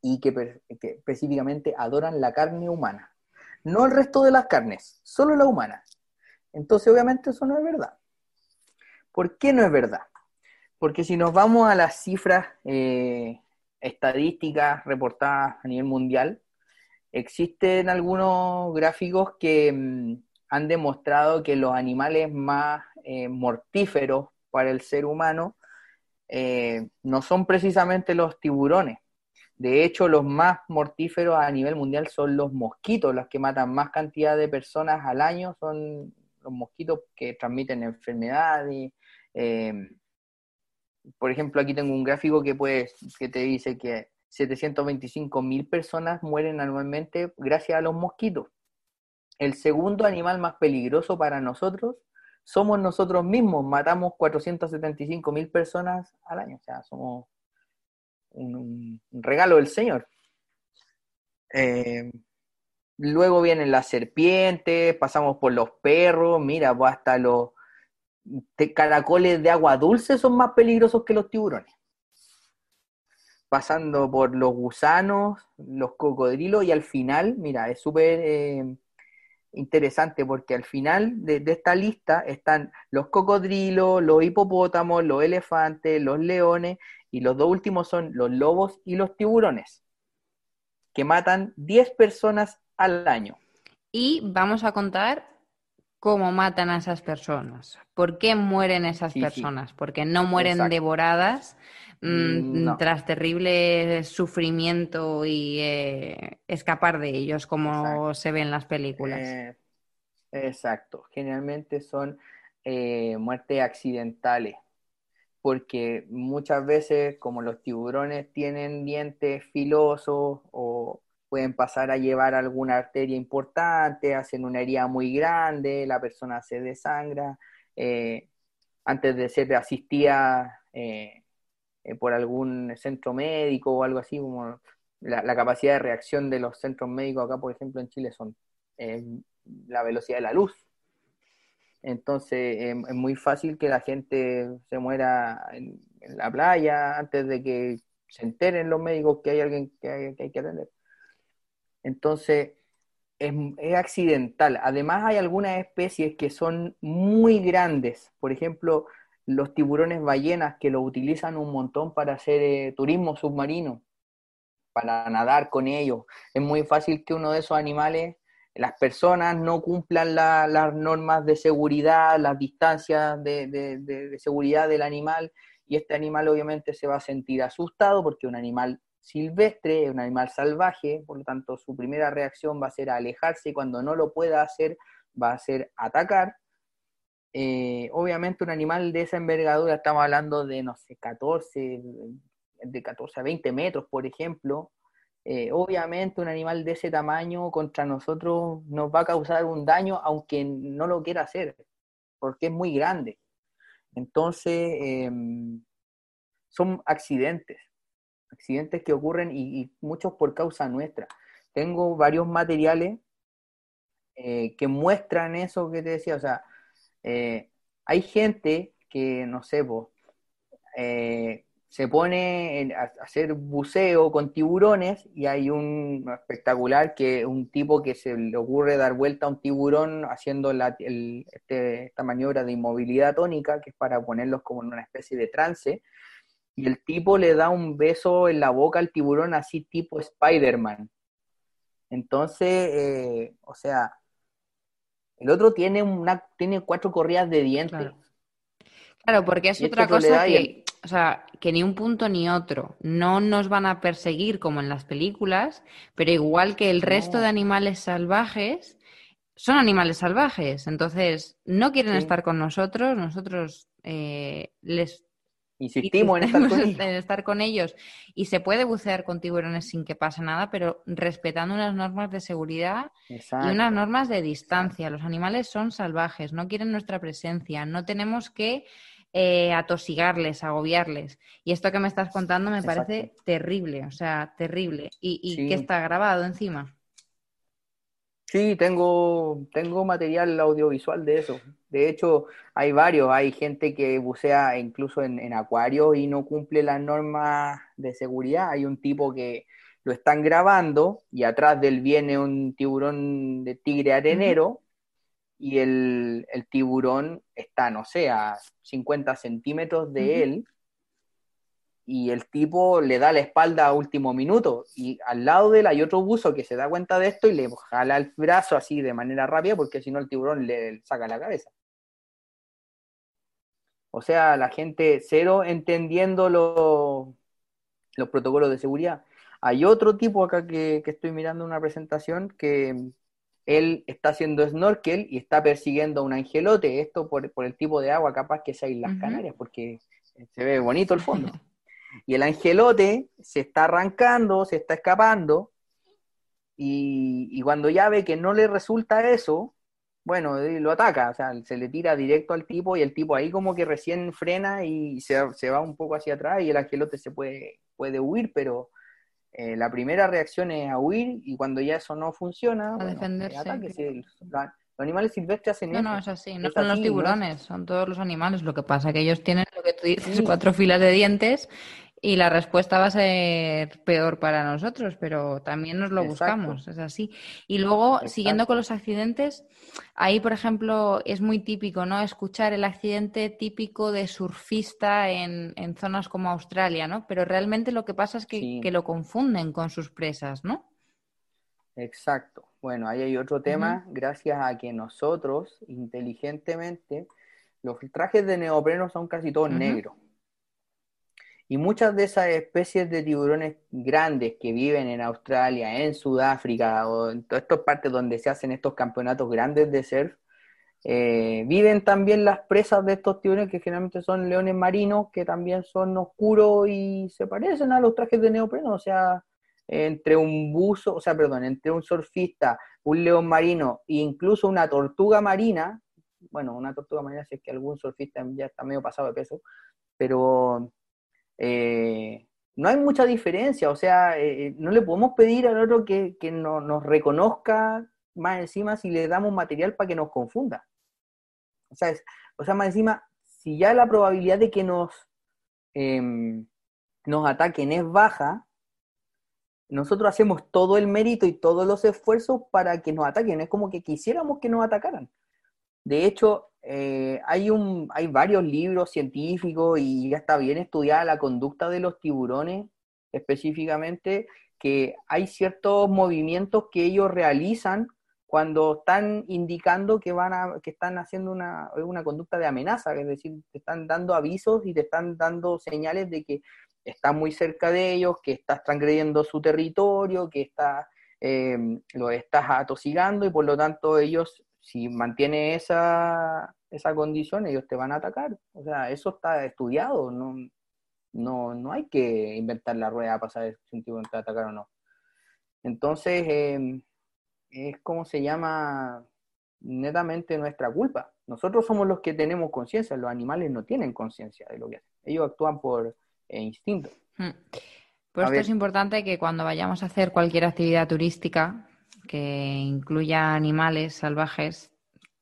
y que, específicamente adoran la carne humana. No el resto de las carnes, solo la humana. Entonces, obviamente, eso no es verdad. ¿Por qué no es verdad? Porque si nos vamos a las cifras eh, estadísticas reportadas a nivel mundial, existen algunos gráficos que mm, han demostrado que los animales más eh, mortíferos para el ser humano eh, no son precisamente los tiburones. De hecho, los más mortíferos a nivel mundial son los mosquitos, los que matan más cantidad de personas al año, son los mosquitos que transmiten enfermedades. Eh, por ejemplo, aquí tengo un gráfico que, que te dice que 725 mil personas mueren anualmente gracias a los mosquitos el segundo animal más peligroso para nosotros somos nosotros mismos. Matamos 475 mil personas al año. O sea, somos un, regalo del Señor. Eh, luego vienen las serpientes, pasamos por los perros, mira, pues hasta los caracoles de agua dulce son más peligrosos que los tiburones. Pasando por los gusanos, los cocodrilos y al final, mira, es súper... Eh, interesante porque al final de, esta lista están los cocodrilos, los hipopótamos, los elefantes, los leones y los dos últimos son los lobos y los tiburones, que matan 10 personas al año. Y vamos a contar cómo matan a esas personas. ¿Por qué mueren esas personas? Porque no mueren devoradas mm, tras terrible sufrimiento y eh, escapar de ellos, como se ve en las películas. Eh, exacto. Generalmente son eh, muertes accidentales. Porque muchas veces, como los tiburones tienen dientes filosos o pueden pasar a llevar alguna arteria importante, hacen una herida muy grande, la persona se desangra, antes de ser asistida eh, eh, por algún centro médico o algo así, como la, capacidad de reacción de los centros médicos acá, por ejemplo, en Chile son la velocidad de la luz. Entonces es muy fácil que la gente se muera en, la playa antes de que se enteren los médicos que hay alguien que hay que atender. Entonces, es, accidental. Además, hay algunas especies que son muy grandes. Por ejemplo, los tiburones ballenas que lo utilizan un montón para hacer eh, turismo submarino, para nadar con ellos. Es muy fácil que uno de esos animales, las personas no cumplan las normas de seguridad, las distancias de seguridad del animal, y este animal obviamente se va a sentir asustado porque un animal silvestre, es un animal salvaje, por lo tanto su primera reacción va a ser alejarse y cuando no lo pueda hacer va a ser atacar. Eh, obviamente un animal de esa envergadura, estamos hablando de, no sé, 14, de 14 a 20 metros, por ejemplo. Eh, obviamente un animal de ese tamaño contra nosotros nos va a causar un daño aunque no lo quiera hacer, porque es muy grande. Entonces, em, son accidentes accidentes que ocurren y, muchos por causa nuestra. Tengo varios materiales eh, que muestran eso que te decía, o sea, eh, hay gente que, no sé, eh, se pone a hacer buceo con tiburones y hay un espectacular que un tipo que se le ocurre dar vuelta a un tiburón haciendo este, esta maniobra de inmovilidad tónica, que es para ponerlos como en una especie de trance, y el tipo le da un beso en la boca al tiburón así tipo Spider-Man. Entonces, eh, o sea, el otro tiene una tiene cuatro corridas de dientes. Claro, porque es otra cosa que, o sea, que ni un punto ni otro. No nos van a perseguir como en las películas, pero igual que el resto de animales salvajes, son animales salvajes. Entonces, no quieren estar con nosotros, nosotros eh, les Insistimos en estar, con ellos. en estar con ellos. Y se puede bucear con tiburones sin que pase nada, pero respetando unas normas de seguridad y unas normas de distancia. Los animales son salvajes, no quieren nuestra presencia, no tenemos que eh, atosigarles, agobiarles. Y esto que me estás contando me parece terrible, o sea, terrible. Y, que está grabado encima. Sí, tengo, tengo material audiovisual de eso. De hecho, hay varios. Hay gente que bucea incluso en, en acuarios y no cumple las normas de seguridad. Hay un tipo que lo están grabando y atrás de él viene un tiburón de tigre arenero y el, tiburón está, no sé, a 50 centímetros de él y el tipo le da la espalda a último minuto y al lado de él hay otro buzo que se da cuenta de esto y le jala el brazo así de manera rápida porque si no el tiburón le saca la cabeza. O sea, la gente cero entendiendo los protocolos de seguridad. Hay otro tipo acá que, estoy mirando una presentación que él está haciendo snorkel y está persiguiendo a un angelote. Esto por, el tipo de agua capaz que sea en las Canarias, porque se ve bonito el fondo. Y el angelote se está arrancando, se está escapando, y, y, cuando ya ve que no le resulta eso, bueno, lo ataca, o sea, se le tira directo al tipo y el tipo ahí como que recién frena y se, va un poco hacia atrás y el angelote se puede, puede huir, pero eh, la primera reacción es a huir y cuando ya eso no funciona, a defenderse. los animales silvestres hacen eso. No, no, es así, no son los tiburones, son todos los animales. Lo que pasa que ellos tienen lo que tú dices, cuatro filas de dientes y la respuesta va a ser peor para nosotros, pero también nos lo buscamos, es así. Y luego, siguiendo con los accidentes, ahí, por ejemplo, es muy típico, ¿no? Escuchar el accidente típico de surfista en, en zonas como Australia, ¿no? Pero realmente lo que pasa es que, que lo confunden con sus presas, ¿no? Exacto. Bueno, ahí hay otro tema, gracias a que nosotros, inteligentemente, los trajes de neopreno son casi todos negros. Y muchas de esas especies de tiburones grandes que viven en Australia, en Sudáfrica o en todas estas partes donde se hacen estos campeonatos grandes de surf, eh, viven también las presas de estos tiburones que generalmente son leones marinos, que también son oscuros y se parecen a los trajes de neopreno, o sea, entre un buzo, o sea, perdón, entre un surfista, un león marino e incluso una tortuga marina, bueno, una tortuga marina si es que algún surfista ya está medio pasado de peso, pero eh, no hay mucha diferencia, o sea, eh, no le podemos pedir al otro que, nos reconozca más encima si le damos material para que nos confunda. O sea, o sea, más encima, si ya la probabilidad de que nos, em, nos ataquen es baja, nosotros hacemos todo el mérito y todos los esfuerzos para que nos ataquen. Es como que quisiéramos que nos atacaran. De hecho, eh, hay, un, hay varios libros científicos y ya está bien estudiada la conducta de los tiburones específicamente, que hay ciertos movimientos que ellos realizan cuando están indicando que van a, que están haciendo una, una conducta de amenaza, es decir, te están dando avisos y te están dando señales de que estás muy cerca de ellos, que estás transgrediendo su territorio, que está, eh, lo estás atosigando y por lo tanto ellos, si mantiene esa, esa condición, ellos te van a atacar. O sea, eso está estudiado, no, no, no hay que inventar la rueda para saber si un tipo te va a atacar o no. Entonces, em, es como se llama netamente nuestra culpa. Nosotros somos los que tenemos conciencia, los animales no tienen conciencia de lo que hacen. Ellos actúan por e instinto. Hmm. Por esto es importante que cuando vayamos a hacer cualquier actividad turística que incluya animales salvajes,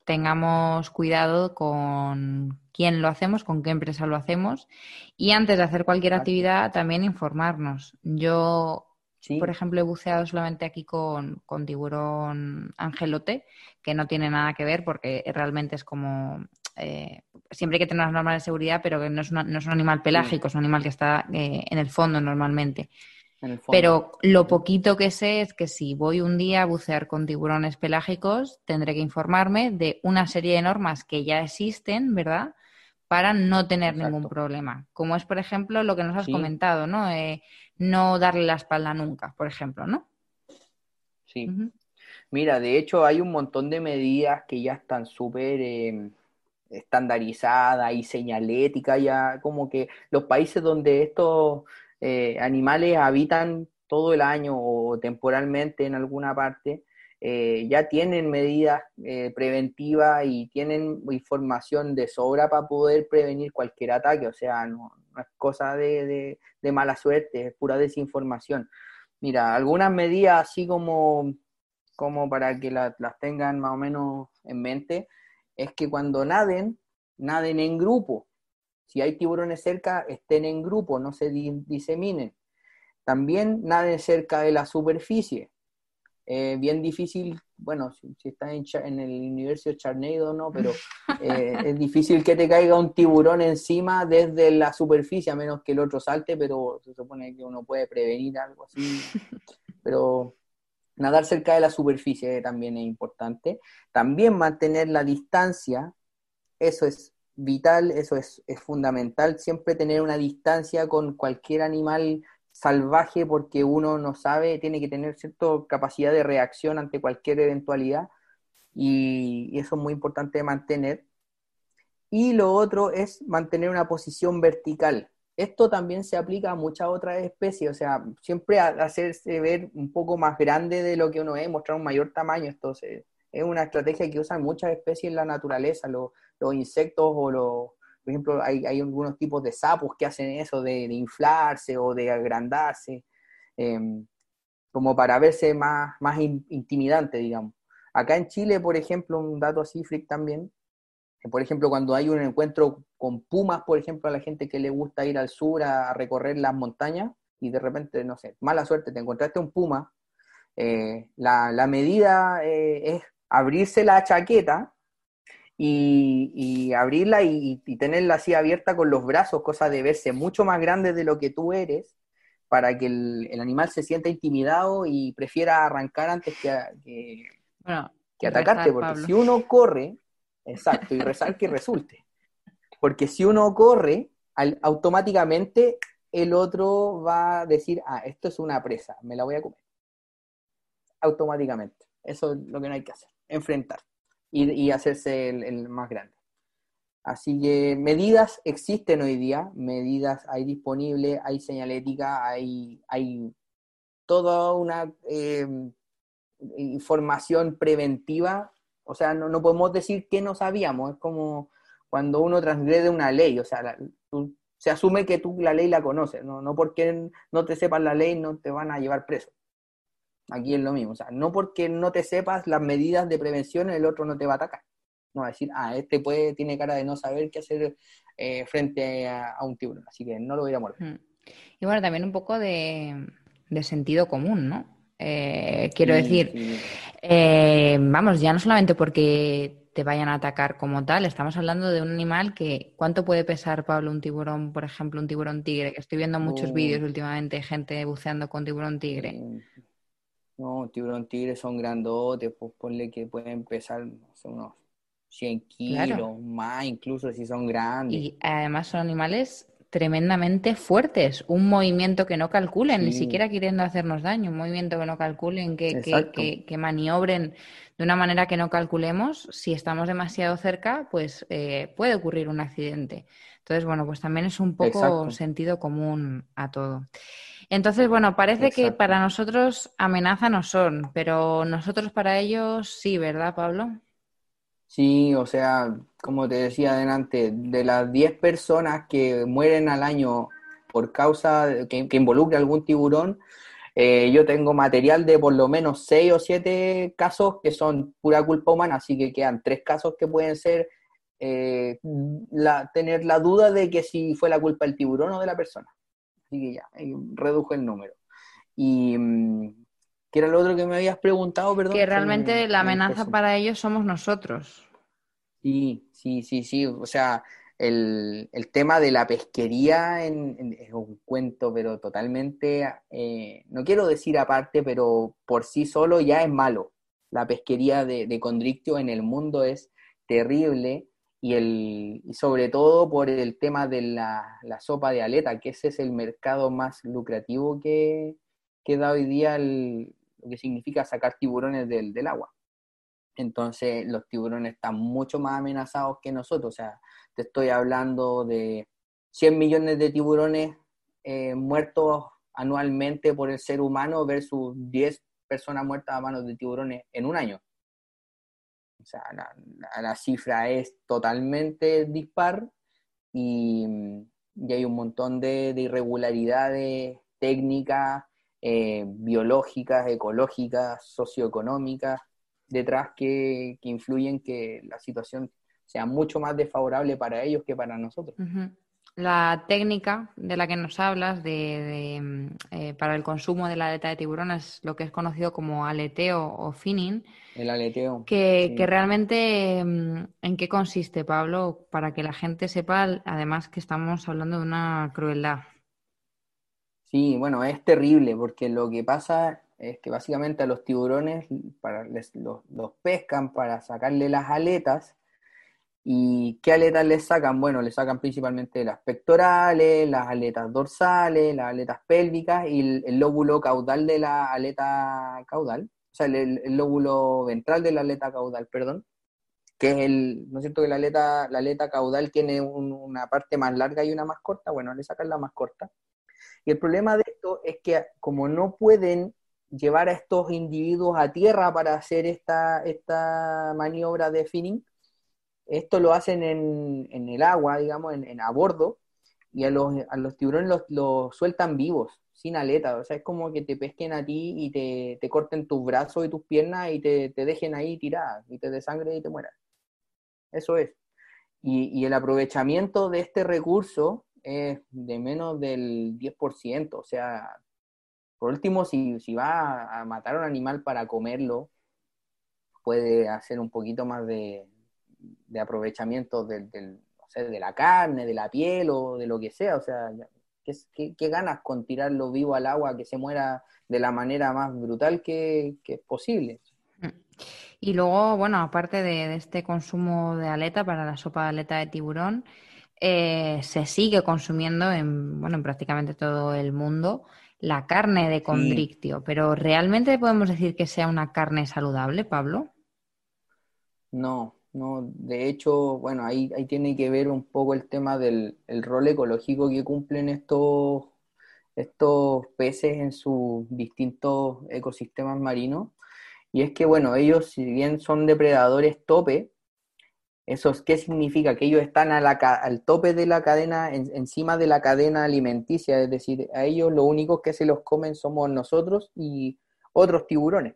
tengamos cuidado con quién lo hacemos, con qué empresa lo hacemos y antes de hacer cualquier actividad también informarnos. Yo, por ejemplo, he buceado solamente aquí con, con, tiburón angelote, que no tiene nada que ver porque realmente es como eh, siempre hay que tener las normas de seguridad, pero que no es, no es un animal pelágico, es un animal que está eh, en el fondo normalmente. Pero lo poquito que sé es que si voy un día a bucear con tiburones pelágicos, tendré que informarme de una serie de normas que ya existen, ¿verdad? Para no tener ningún problema. Como es, por ejemplo, lo que nos has comentado, ¿no? Eh, no darle la espalda nunca, por ejemplo, ¿no? Sí. Mira, de hecho hay un montón de medidas que ya están súper em, estandarizada y señalética, ya como que los países donde estos eh, animales habitan todo el año o temporalmente en alguna parte, eh, ya tienen medidas eh, preventivas y tienen información de sobra para poder prevenir cualquier ataque, o sea, no, es cosa de, mala suerte, es pura desinformación. Mira, algunas medidas así como, como para que las tengan más o menos en mente, es que cuando naden, naden en grupo. Si hay tiburones cerca, estén en grupo, no se diseminen. También naden cerca de la superficie. Eh, bien difícil, bueno, si, estás en, el universo Charnado no, pero [LAUGHS] eh, es difícil que te caiga un tiburón encima desde la superficie, a menos que el otro salte, pero se supone que uno puede prevenir algo así. [LAUGHS] Pero Nadar cerca de la superficie también es importante. También mantener la distancia, eso es vital, eso es, fundamental. Siempre tener una distancia con cualquier animal salvaje porque uno no sabe, tiene que tener cierta capacidad de reacción ante cualquier eventualidad y, eso es muy importante mantener. Y lo otro es mantener una posición vertical. Esto también se aplica a muchas otras especies, o sea, siempre hacerse ver un poco más grande de lo que uno es, mostrar un mayor tamaño. Entonces, es una estrategia que usan muchas especies en la naturaleza, los, insectos o los, por ejemplo, hay, algunos tipos de sapos que hacen eso de, inflarse o de agrandarse, em, como para verse más, más intimidante, digamos. Acá en Chile, por ejemplo, un dato así, Frick también, por ejemplo, cuando hay un encuentro con pumas, por ejemplo, a la gente que le gusta ir al sur a, recorrer las montañas y de repente, no sé, mala suerte, te encontraste un puma, eh, la, medida eh, es abrirse la chaqueta y, abrirla y, tenerla así abierta con los brazos, cosa de verse mucho más grande de lo que tú eres, para que el, animal se sienta intimidado y prefiera arrancar antes que, que, atacarte, porque si uno corre, exacto, y rezar que resulte, porque si uno corre, automáticamente el otro va a decir, ah, esto es una presa, me la voy a comer. Automáticamente. Eso es lo que no hay que hacer, enfrentar y, hacerse el, más grande. Así que medidas existen hoy día, medidas hay disponibles, hay señalética, hay, hay toda una em, información preventiva. O sea, no, no, podemos decir que no sabíamos, es como cuando uno transgrede una ley, o sea, se asume que tú la ley la conoces, ¿no? no porque no te sepas la ley no te van a llevar preso. Aquí es lo mismo, o sea, no porque no te sepas las medidas de prevención, el otro no te va a atacar. No va a decir, ah, este puede, tiene cara de no saber qué hacer eh, frente a, un tiburón, así que no lo voy a morder. Mm. Y bueno, también un poco de, sentido común, ¿no? Eh, quiero decir, eh, vamos, ya no solamente porque te vayan a atacar como tal, estamos hablando de un animal que, ¿cuánto puede pesar, Pablo, un tiburón, por ejemplo, un tiburón tigre? Que estoy viendo muchos vídeos últimamente, gente buceando con tiburón tigre. No, tiburón tigre son grandotes, pues ponle que pueden pesar unos 100 kilos, más incluso si son grandes. Y además son animales tremendamente fuertes, un movimiento que no calculen, ni siquiera queriendo hacernos daño, un movimiento que no calculen, que, que, que, maniobren de una manera que no calculemos, si estamos demasiado cerca, pues eh, puede ocurrir un accidente. Entonces, bueno, pues también es un poco sentido común a todo. Entonces, bueno, parece que para nosotros amenaza no son, pero nosotros para ellos sí, ¿verdad, Pablo? Sí, o sea, como te decía adelante, de las 10 personas que mueren al año por causa que, que involucre algún tiburón, eh, yo tengo material de por lo menos 6 o 7 casos que son pura culpa humana, así que quedan 3 casos que pueden ser eh, la, tener la duda de que si fue la culpa del tiburón o de la persona. Así que ya, redujo el número. Y mm, ¿qué era lo otro que me habías preguntado, perdón? Que realmente la amenaza para ellos somos nosotros. Sí, sí, sí, sí. O sea, el, tema de la pesquería en, es un cuento, pero totalmente, eh, no quiero decir aparte, pero por sí solo ya es malo. La pesquería de, de Condrictio en el mundo es terrible y, el, y sobre todo por el tema de la, sopa de aleta, que ese es el mercado más lucrativo que, que da hoy día lo que significa sacar tiburones del, del, agua. Entonces los tiburones están mucho más amenazados que nosotros, o sea, te estoy hablando de 100 millones de tiburones eh, muertos anualmente por el ser humano versus 10 personas muertas a manos de tiburones en un año. O sea, la, cifra es totalmente dispar y, hay un montón de, irregularidades técnicas, eh, biológicas, ecológicas, socioeconómicas detrás que, que, influyen que la situación sea mucho más desfavorable para ellos que para nosotros la técnica de la que nos hablas de, mm, eh, para el consumo de la aleta de tiburón es lo que es conocido como aleteo o finning. El aleteo. Que, que realmente, mm, ¿en qué consiste, Pablo? Para que la gente sepa, además, que estamos hablando de una crueldad. Sí, bueno, es terrible porque lo que pasa es que básicamente a los tiburones para, los, los pescan para sacarle las aletas ¿Y qué aletas les sacan? Bueno, le sacan principalmente las pectorales, las aletas dorsales, las aletas pélvicas y el, lóbulo caudal de la aleta caudal, o sea, el, lóbulo ventral de la aleta caudal, perdón, que es el, ¿no es cierto que la aleta, la aleta caudal tiene una parte más larga y una más corta? Bueno, le sacan la más corta. Y el problema de esto es que como no pueden llevar a estos individuos a tierra para hacer esta, esta maniobra de finning, esto lo hacen en, el agua, digamos, en, a bordo, y a los, a los tiburones los, sueltan vivos, sin aleta. O sea, es como que te pesquen a ti y te, corten tus brazos y tus piernas y te, dejen ahí tirada, y te desangre y te mueras. Eso es. Y, el aprovechamiento de este recurso es de menos del 10%. O sea, por último, si, si va a matar a un animal para comerlo, puede hacer un poquito más de, de aprovechamiento del, de la carne, de la piel o de lo que sea, o sea, ¿Qué, ganas con tirarlo vivo al agua que se muera de la manera más brutal que, es posible? Mm. Y luego, bueno, aparte de, este consumo de aleta para la sopa de aleta de tiburón, eh, se sigue consumiendo en, bueno, en prácticamente todo el mundo la carne de condrictio, pero ¿realmente podemos decir que sea una carne saludable, Pablo? No, de hecho, bueno, ahí, ahí tiene que ver un poco el tema del rol ecológico que cumplen estos, estos peces en sus distintos ecosistemas marinos. Y es que, bueno, ellos, si bien son depredadores tope, ¿Eso qué significa? Que ellos están al tope de la cadena, encima de la cadena alimenticia, es decir, a ellos lo único que se los comen somos nosotros y otros tiburones.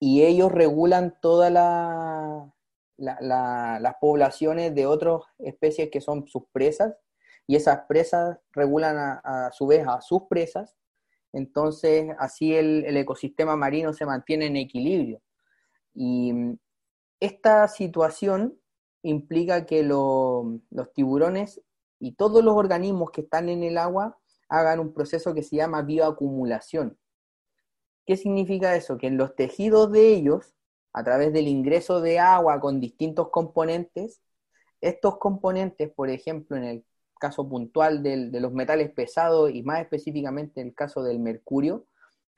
Y ellos regulan las poblaciones de otras especies que son sus presas, y esas presas regulan a, su vez a sus presas, entonces así el, el ecosistema marino se mantiene en equilibrio. Y esta situación implica que los tiburones y todos los organismos que están en el agua hagan un proceso que se llama bioacumulación. ¿Qué significa eso? Que en los tejidos de ellos, a través del ingreso de agua con distintos componentes, estos componentes, por ejemplo, en el caso puntual de los metales pesados y más específicamente en el caso del mercurio,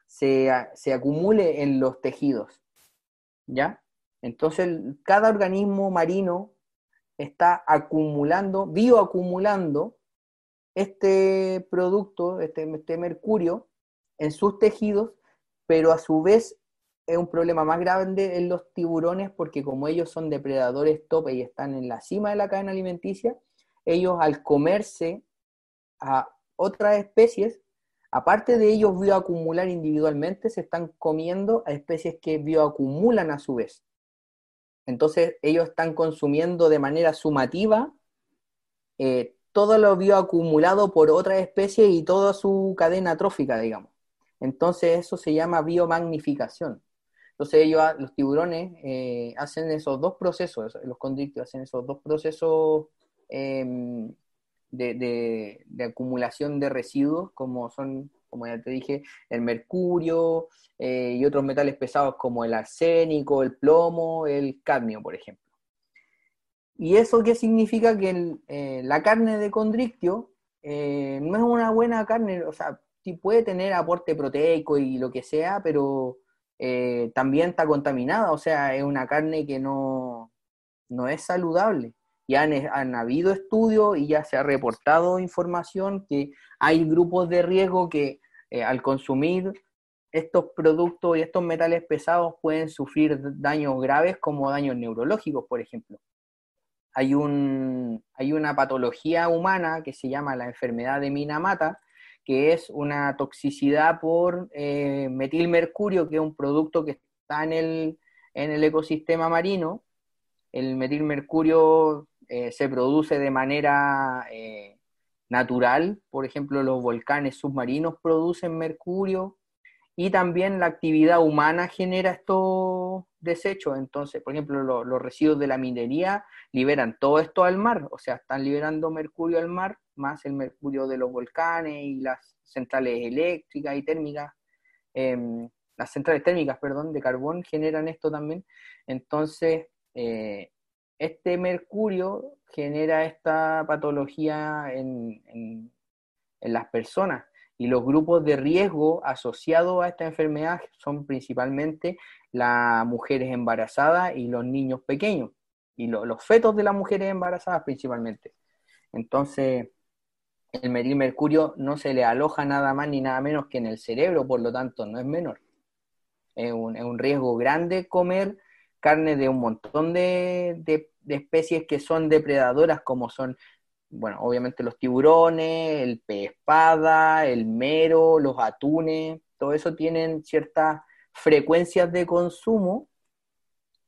se, se acumule en los tejidos. ¿Ya? Entonces, cada organismo marino está acumulando, bioacumulando este producto, este, este mercurio, en sus tejidos, pero a su vez es un problema más grande en los tiburones porque como ellos son depredadores tope y están en la cima de la cadena alimenticia, ellos al comerse a otras especies, aparte de ellos bioacumular individualmente, se están comiendo a especies que bioacumulan a su vez. Entonces ellos están consumiendo de manera sumativa eh, todo lo bioacumulado por otra especie y toda su cadena trófica, digamos. Entonces eso se llama biomagnificación. Entonces ellos, los tiburones, eh, hacen esos dos procesos, los condrictios hacen esos dos procesos em, de, acumulación de residuos, como son como ya te dije, el mercurio eh, y otros metales pesados como el arsénico, el plomo, el cadmio, por ejemplo. ¿Y eso qué significa? Que eh, la carne de condrictio no es una buena carne, o sea, puede tener aporte proteico y lo que sea, pero también está contaminada, o sea, es una carne que no, no es saludable. Ya han, han, habido estudios y ya se ha reportado información que hay grupos de riesgo que eh, al consumir estos productos y estos metales pesados pueden sufrir daños graves como daños neurológicos, por ejemplo. Hay, un, hay una patología humana que se llama la enfermedad de Minamata, que es una toxicidad por eh, metilmercurio, que es un producto que está en el, en el ecosistema marino. El metilmercurio eh, se produce de manera natural, por ejemplo, los volcanes submarinos producen mercurio y también la actividad humana genera estos desechos. Entonces, por ejemplo, los residuos de la minería liberan todo esto al mar, o sea, están liberando mercurio al mar, más el mercurio de los volcanes y las centrales eléctricas y térmicas. Em, las centrales térmicas, perdón, de carbón generan esto también. Entonces, eh, este mercurio genera esta patología en, las personas y los grupos de riesgo asociados a esta enfermedad son principalmente las mujeres embarazadas y los niños pequeños y los fetos de las mujeres embarazadas principalmente. Entonces, el medir mercurio no se le aloja nada más ni nada menos que en el cerebro, por lo tanto no es menor. Es un, es un riesgo grande comer carne de un montón de, especies que son depredadoras, como son, bueno, obviamente los tiburones, el pez espada, el mero, los atunes, todo eso tienen ciertas frecuencias de consumo.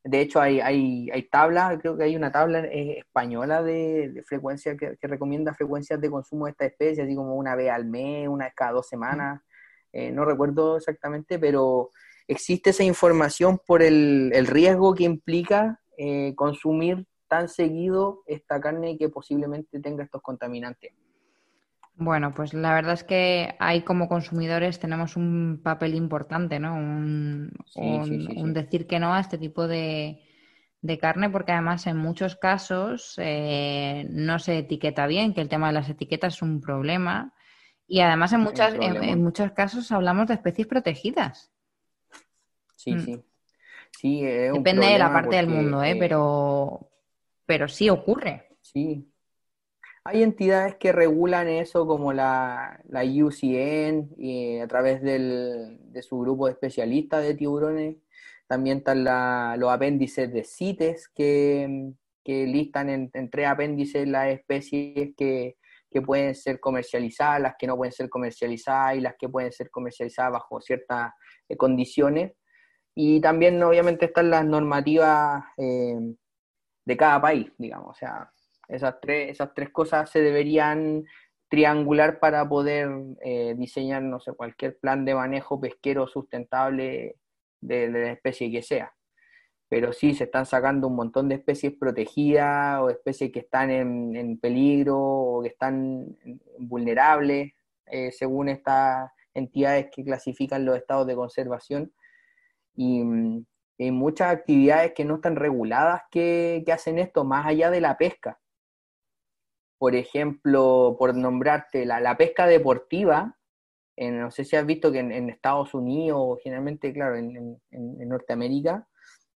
De hecho, hay, hay, hay tablas, creo que hay una tabla eh, española de, frecuencia que, recomienda frecuencias de consumo de esta especie, así como una vez al mes, una vez cada dos semanas. Eh, no recuerdo exactamente, pero existe esa información por el, riesgo que implica eh, consumir tan seguido esta carne que posiblemente tenga estos contaminantes. Bueno, pues la verdad es que ahí como consumidores tenemos un papel importante, ¿no? Un, decir que no a este tipo de, carne, porque además en muchos casos eh, no se etiqueta bien, que el tema de las etiquetas es un problema. Y además en, muchas, en, muchos casos hablamos de especies protegidas. Sí, mm. sí. sí Depende de la parte del mundo, ¿eh? Pero, pero sí ocurre. Sí, hay entidades que regulan eso como la, la UCN y a través del, de su grupo de especialistas de tiburones. También están los apéndices de CITES que, listan en, tres apéndices las especies que, pueden ser comercializadas, las que no pueden ser comercializadas y las que pueden ser comercializadas bajo ciertas eh, condiciones. Y también obviamente están las normativas eh, de cada país, digamos. O sea, esas tres, esas tres cosas se deberían triangular para poder eh, diseñar, no sé, cualquier plan de manejo pesquero sustentable de, la especie que sea. Pero sí, se están sacando un montón de especies protegidas o especies que están en, peligro o que están vulnerables, eh, según estas entidades que clasifican los estados de conservación. Y, hay muchas actividades que no están reguladas que, que hacen esto, más allá de la pesca. Por ejemplo, por nombrarte, la, pesca deportiva, no sé si has visto que en, Estados Unidos, generalmente, claro, en, Norteamérica,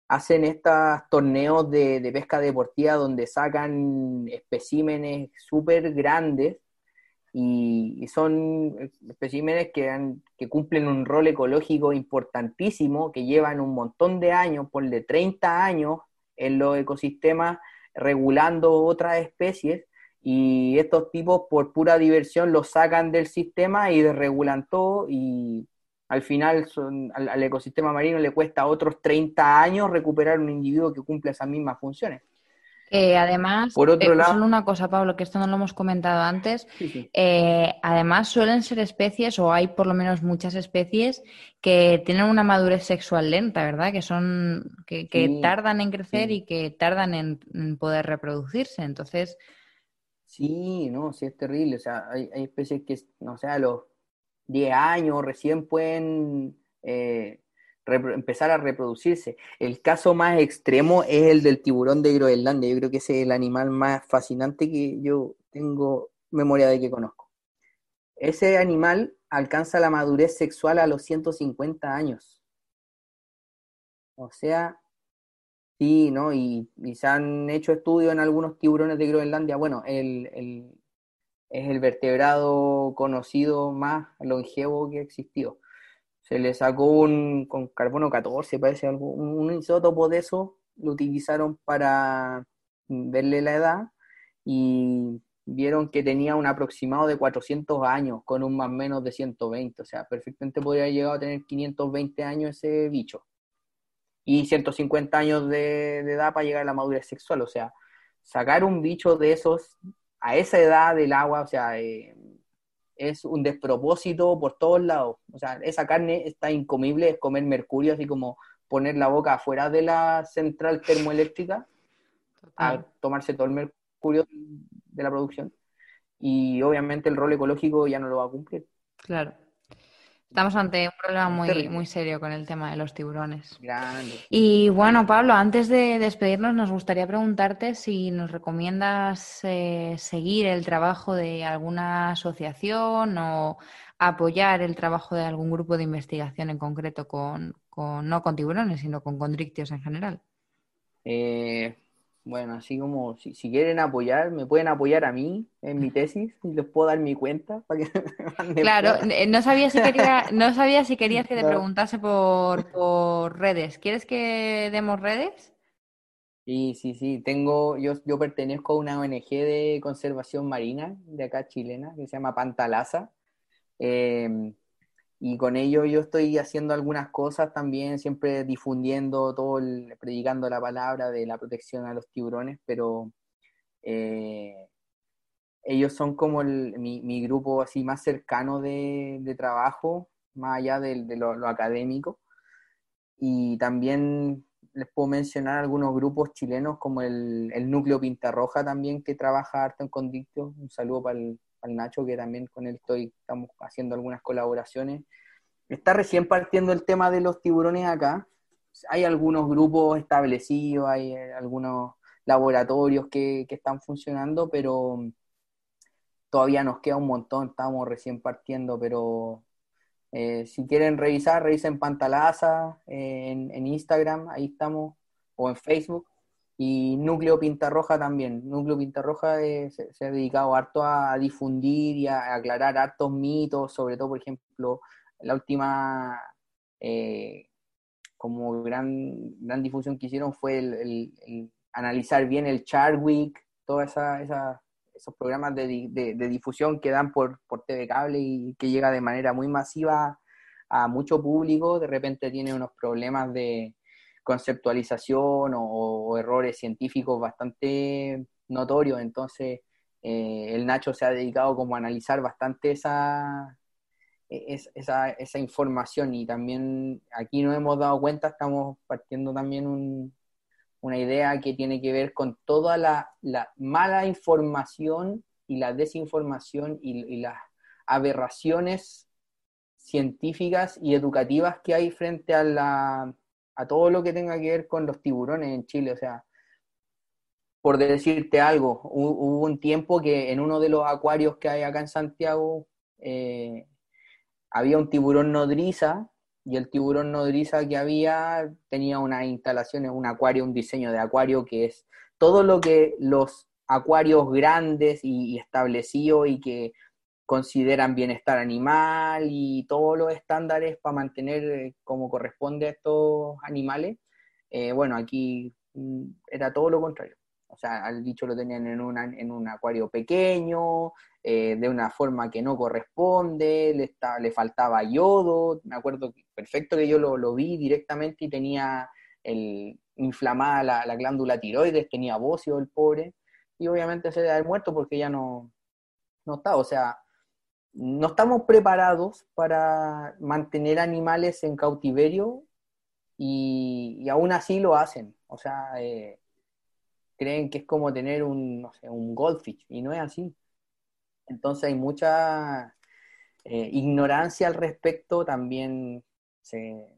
hacen estos torneos de, pesca deportiva donde sacan especímenes súper grandes y, son especímenes que, que cumplen un rol ecológico importantísimo, que llevan un montón de años, por de 30 años en los ecosistemas regulando otras especies y estos tipos por pura diversión los sacan del sistema y desregulan todo y al final al, ecosistema marino le cuesta otros 30 años recuperar un individuo que cumple esas mismas funciones. Además, por otro eh, lado, solo una cosa, Pablo, que esto no lo hemos comentado antes. Eh, además, suelen ser especies, o hay por lo menos muchas especies, que tienen una madurez sexual lenta, ¿verdad? Que son, que, tardan en crecer y que tardan en poder reproducirse. Entonces, Sí, no, sí es terrible. O sea, hay, especies que, no sé, a los 10 años recién pueden eh, empezar a reproducirse. El caso más extremo es el del tiburón de Groenlandia. Yo creo que ese es el animal más fascinante que yo tengo memoria de que conozco. Ese animal alcanza la madurez sexual a los 150 años. O sea, Sí, ¿no? Y, se han hecho estudios en algunos tiburones de Groenlandia. Bueno, el, es el vertebrado conocido más longevo que ha existido. Se le sacó un con carbono 14, parece algo, un, isótopo de eso, lo utilizaron para verle la edad y vieron que tenía un aproximado de 400 años con un más menos de 120, o sea, perfectamente podría haber llegado a tener 520 años ese bicho y 150 años de, edad para llegar a la madurez sexual. O sea, sacar un bicho de esos a esa edad del agua, o sea, eh, es un despropósito por todos lados. O sea, esa carne está incomible, es comer mercurio, así como poner la boca afuera de la central termoeléctrica a tomarse todo el mercurio de la producción. Y obviamente el rol ecológico ya no lo va a cumplir. Claro. Estamos ante un problema muy, muy serio con el tema de los tiburones. Y bueno, Pablo, antes de despedirnos, nos gustaría preguntarte si nos recomiendas eh, seguir el trabajo de alguna asociación o apoyar el trabajo de algún grupo de investigación en concreto con, con no con tiburones, sino con condrictios en general. Eh, bueno, así como si, quieren apoyar, me pueden apoyar a mí en mi [LAUGHS] tesis y les puedo dar mi cuenta para que [LAUGHS] Claro, eh, no sabía si quería, [LAUGHS] no sabía si querías que te preguntase por, por redes. ¿Quieres que demos redes? Sí, sí, sí. Tengo, yo, yo pertenezco a una ONG de conservación marina de acá chilena que se llama Pantalaza. Eh, y con ello yo estoy haciendo algunas cosas también, siempre difundiendo todo, el, predicando la palabra de la protección a los tiburones, pero eh, ellos son como mi, grupo así más cercano de, trabajo, más allá de, lo, académico. Y también les puedo mencionar algunos grupos chilenos como el, Núcleo Pinta Roja también, que trabaja harto en Condictio. Un saludo para el, al Nacho, que también con él estoy, estamos haciendo algunas colaboraciones. Está recién partiendo el tema de los tiburones acá. Hay algunos grupos establecidos, hay eh, algunos laboratorios que, están funcionando, pero todavía nos queda un montón, estamos recién partiendo, pero eh, si quieren revisar, revisen Pantalaza eh, en, Instagram, ahí estamos, o en Facebook. Y Núcleo Pintarroja también. Núcleo Pintarroja eh, se, ha dedicado harto a, difundir y a, aclarar hartos mitos, sobre todo, por ejemplo, la última como gran, gran difusión que hicieron fue el, analizar bien el Charwick, toda esa, esa esos programas de, de, difusión que dan por, por TV Cable y que llega de manera muy masiva a mucho público, de repente tiene unos problemas de conceptualización o, errores científicos bastante notorios, entonces eh, el Nacho se ha dedicado como a analizar bastante esa, esa, esa, información. Y también aquí nos hemos dado cuenta, estamos partiendo también un, una idea que tiene que ver con toda la, mala información y la desinformación y, las aberraciones científicas y educativas que hay frente a, la, a todo lo que tenga que ver con los tiburones en Chile. O sea, por decirte algo, hubo un tiempo que en uno de los acuarios que hay acá en Santiago eh, había un tiburón nodriza y el tiburón nodriza que había tenía unas instalaciones, un acuario, un diseño de acuario que es todo lo que los acuarios grandes y, establecidos y que consideran bienestar animal y todos los estándares para mantener eh, como corresponde a estos animales, eh, bueno, aquí mm, era todo lo contrario. O sea, al bicho lo tenían en, una, en un acuario pequeño, eh, de una forma que no corresponde, le, le faltaba yodo, me acuerdo perfecto que yo lo, vi directamente y tenía el, inflamada la, glándula tiroides, tenía bocio el pobre, y obviamente se debe haber muerto porque ya no, no está, o sea, no estamos preparados para mantener animales en cautiverio y, aún así lo hacen, o sea, eh, creen que es como tener un, no sé, un goldfish, y no es así. Entonces hay mucha eh, ignorancia al respecto, también se,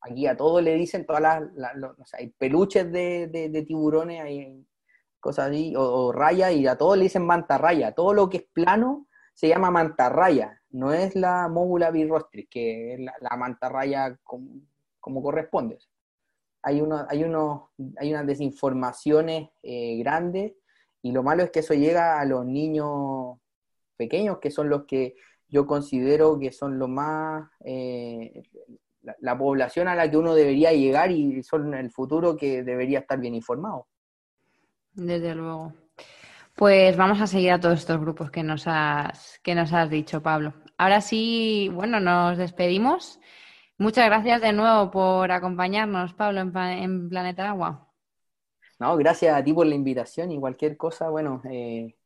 aquí a todos le dicen, todas las, hay peluches de, tiburones, hay cosas así, o, raya, y a todos le dicen mantarraya, todo lo que es plano se llama mantarraya, no es la móvula birrostris, que es la, mantarraya como, corresponde hay, uno, hay, uno, hay unas desinformaciones eh, grandes y lo malo es que eso llega a los niños pequeños, que son los que yo considero que son lo más, eh, la, población a la que uno debería llegar y son el futuro que debería estar bien informado. Desde luego. Pues vamos a seguir a todos estos grupos que nos has, que nos has dicho, Pablo. Ahora sí, bueno, nos despedimos. Muchas gracias de nuevo por acompañarnos, Pablo, en, Planeta Agua. No, gracias a ti por la invitación y cualquier cosa, bueno, eh,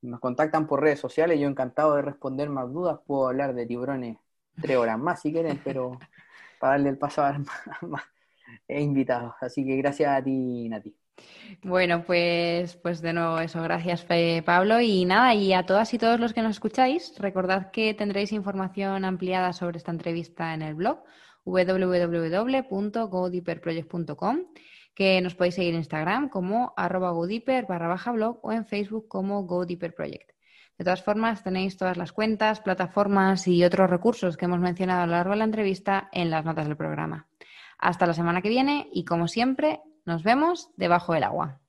nos contactan por redes sociales, yo encantado de responder más dudas, puedo hablar de tiburones tres horas más si quieren, pero para darle el paso a [LAUGHS] más, invitados. Así que gracias a ti, Nati. Bueno, pues, pues de nuevo eso, gracias Pablo. Y nada, y a todas y todos los que nos escucháis, recordad que tendréis información ampliada sobre esta entrevista en el blog www.godiperproject.com, que nos podéis seguir en Instagram como arroba barra baja blog o en Facebook como godiperproject. De todas formas, tenéis todas las cuentas, plataformas y otros recursos que hemos mencionado a lo largo de la entrevista en las notas del programa. Hasta la semana que viene y, como siempre, nos vemos debajo del agua.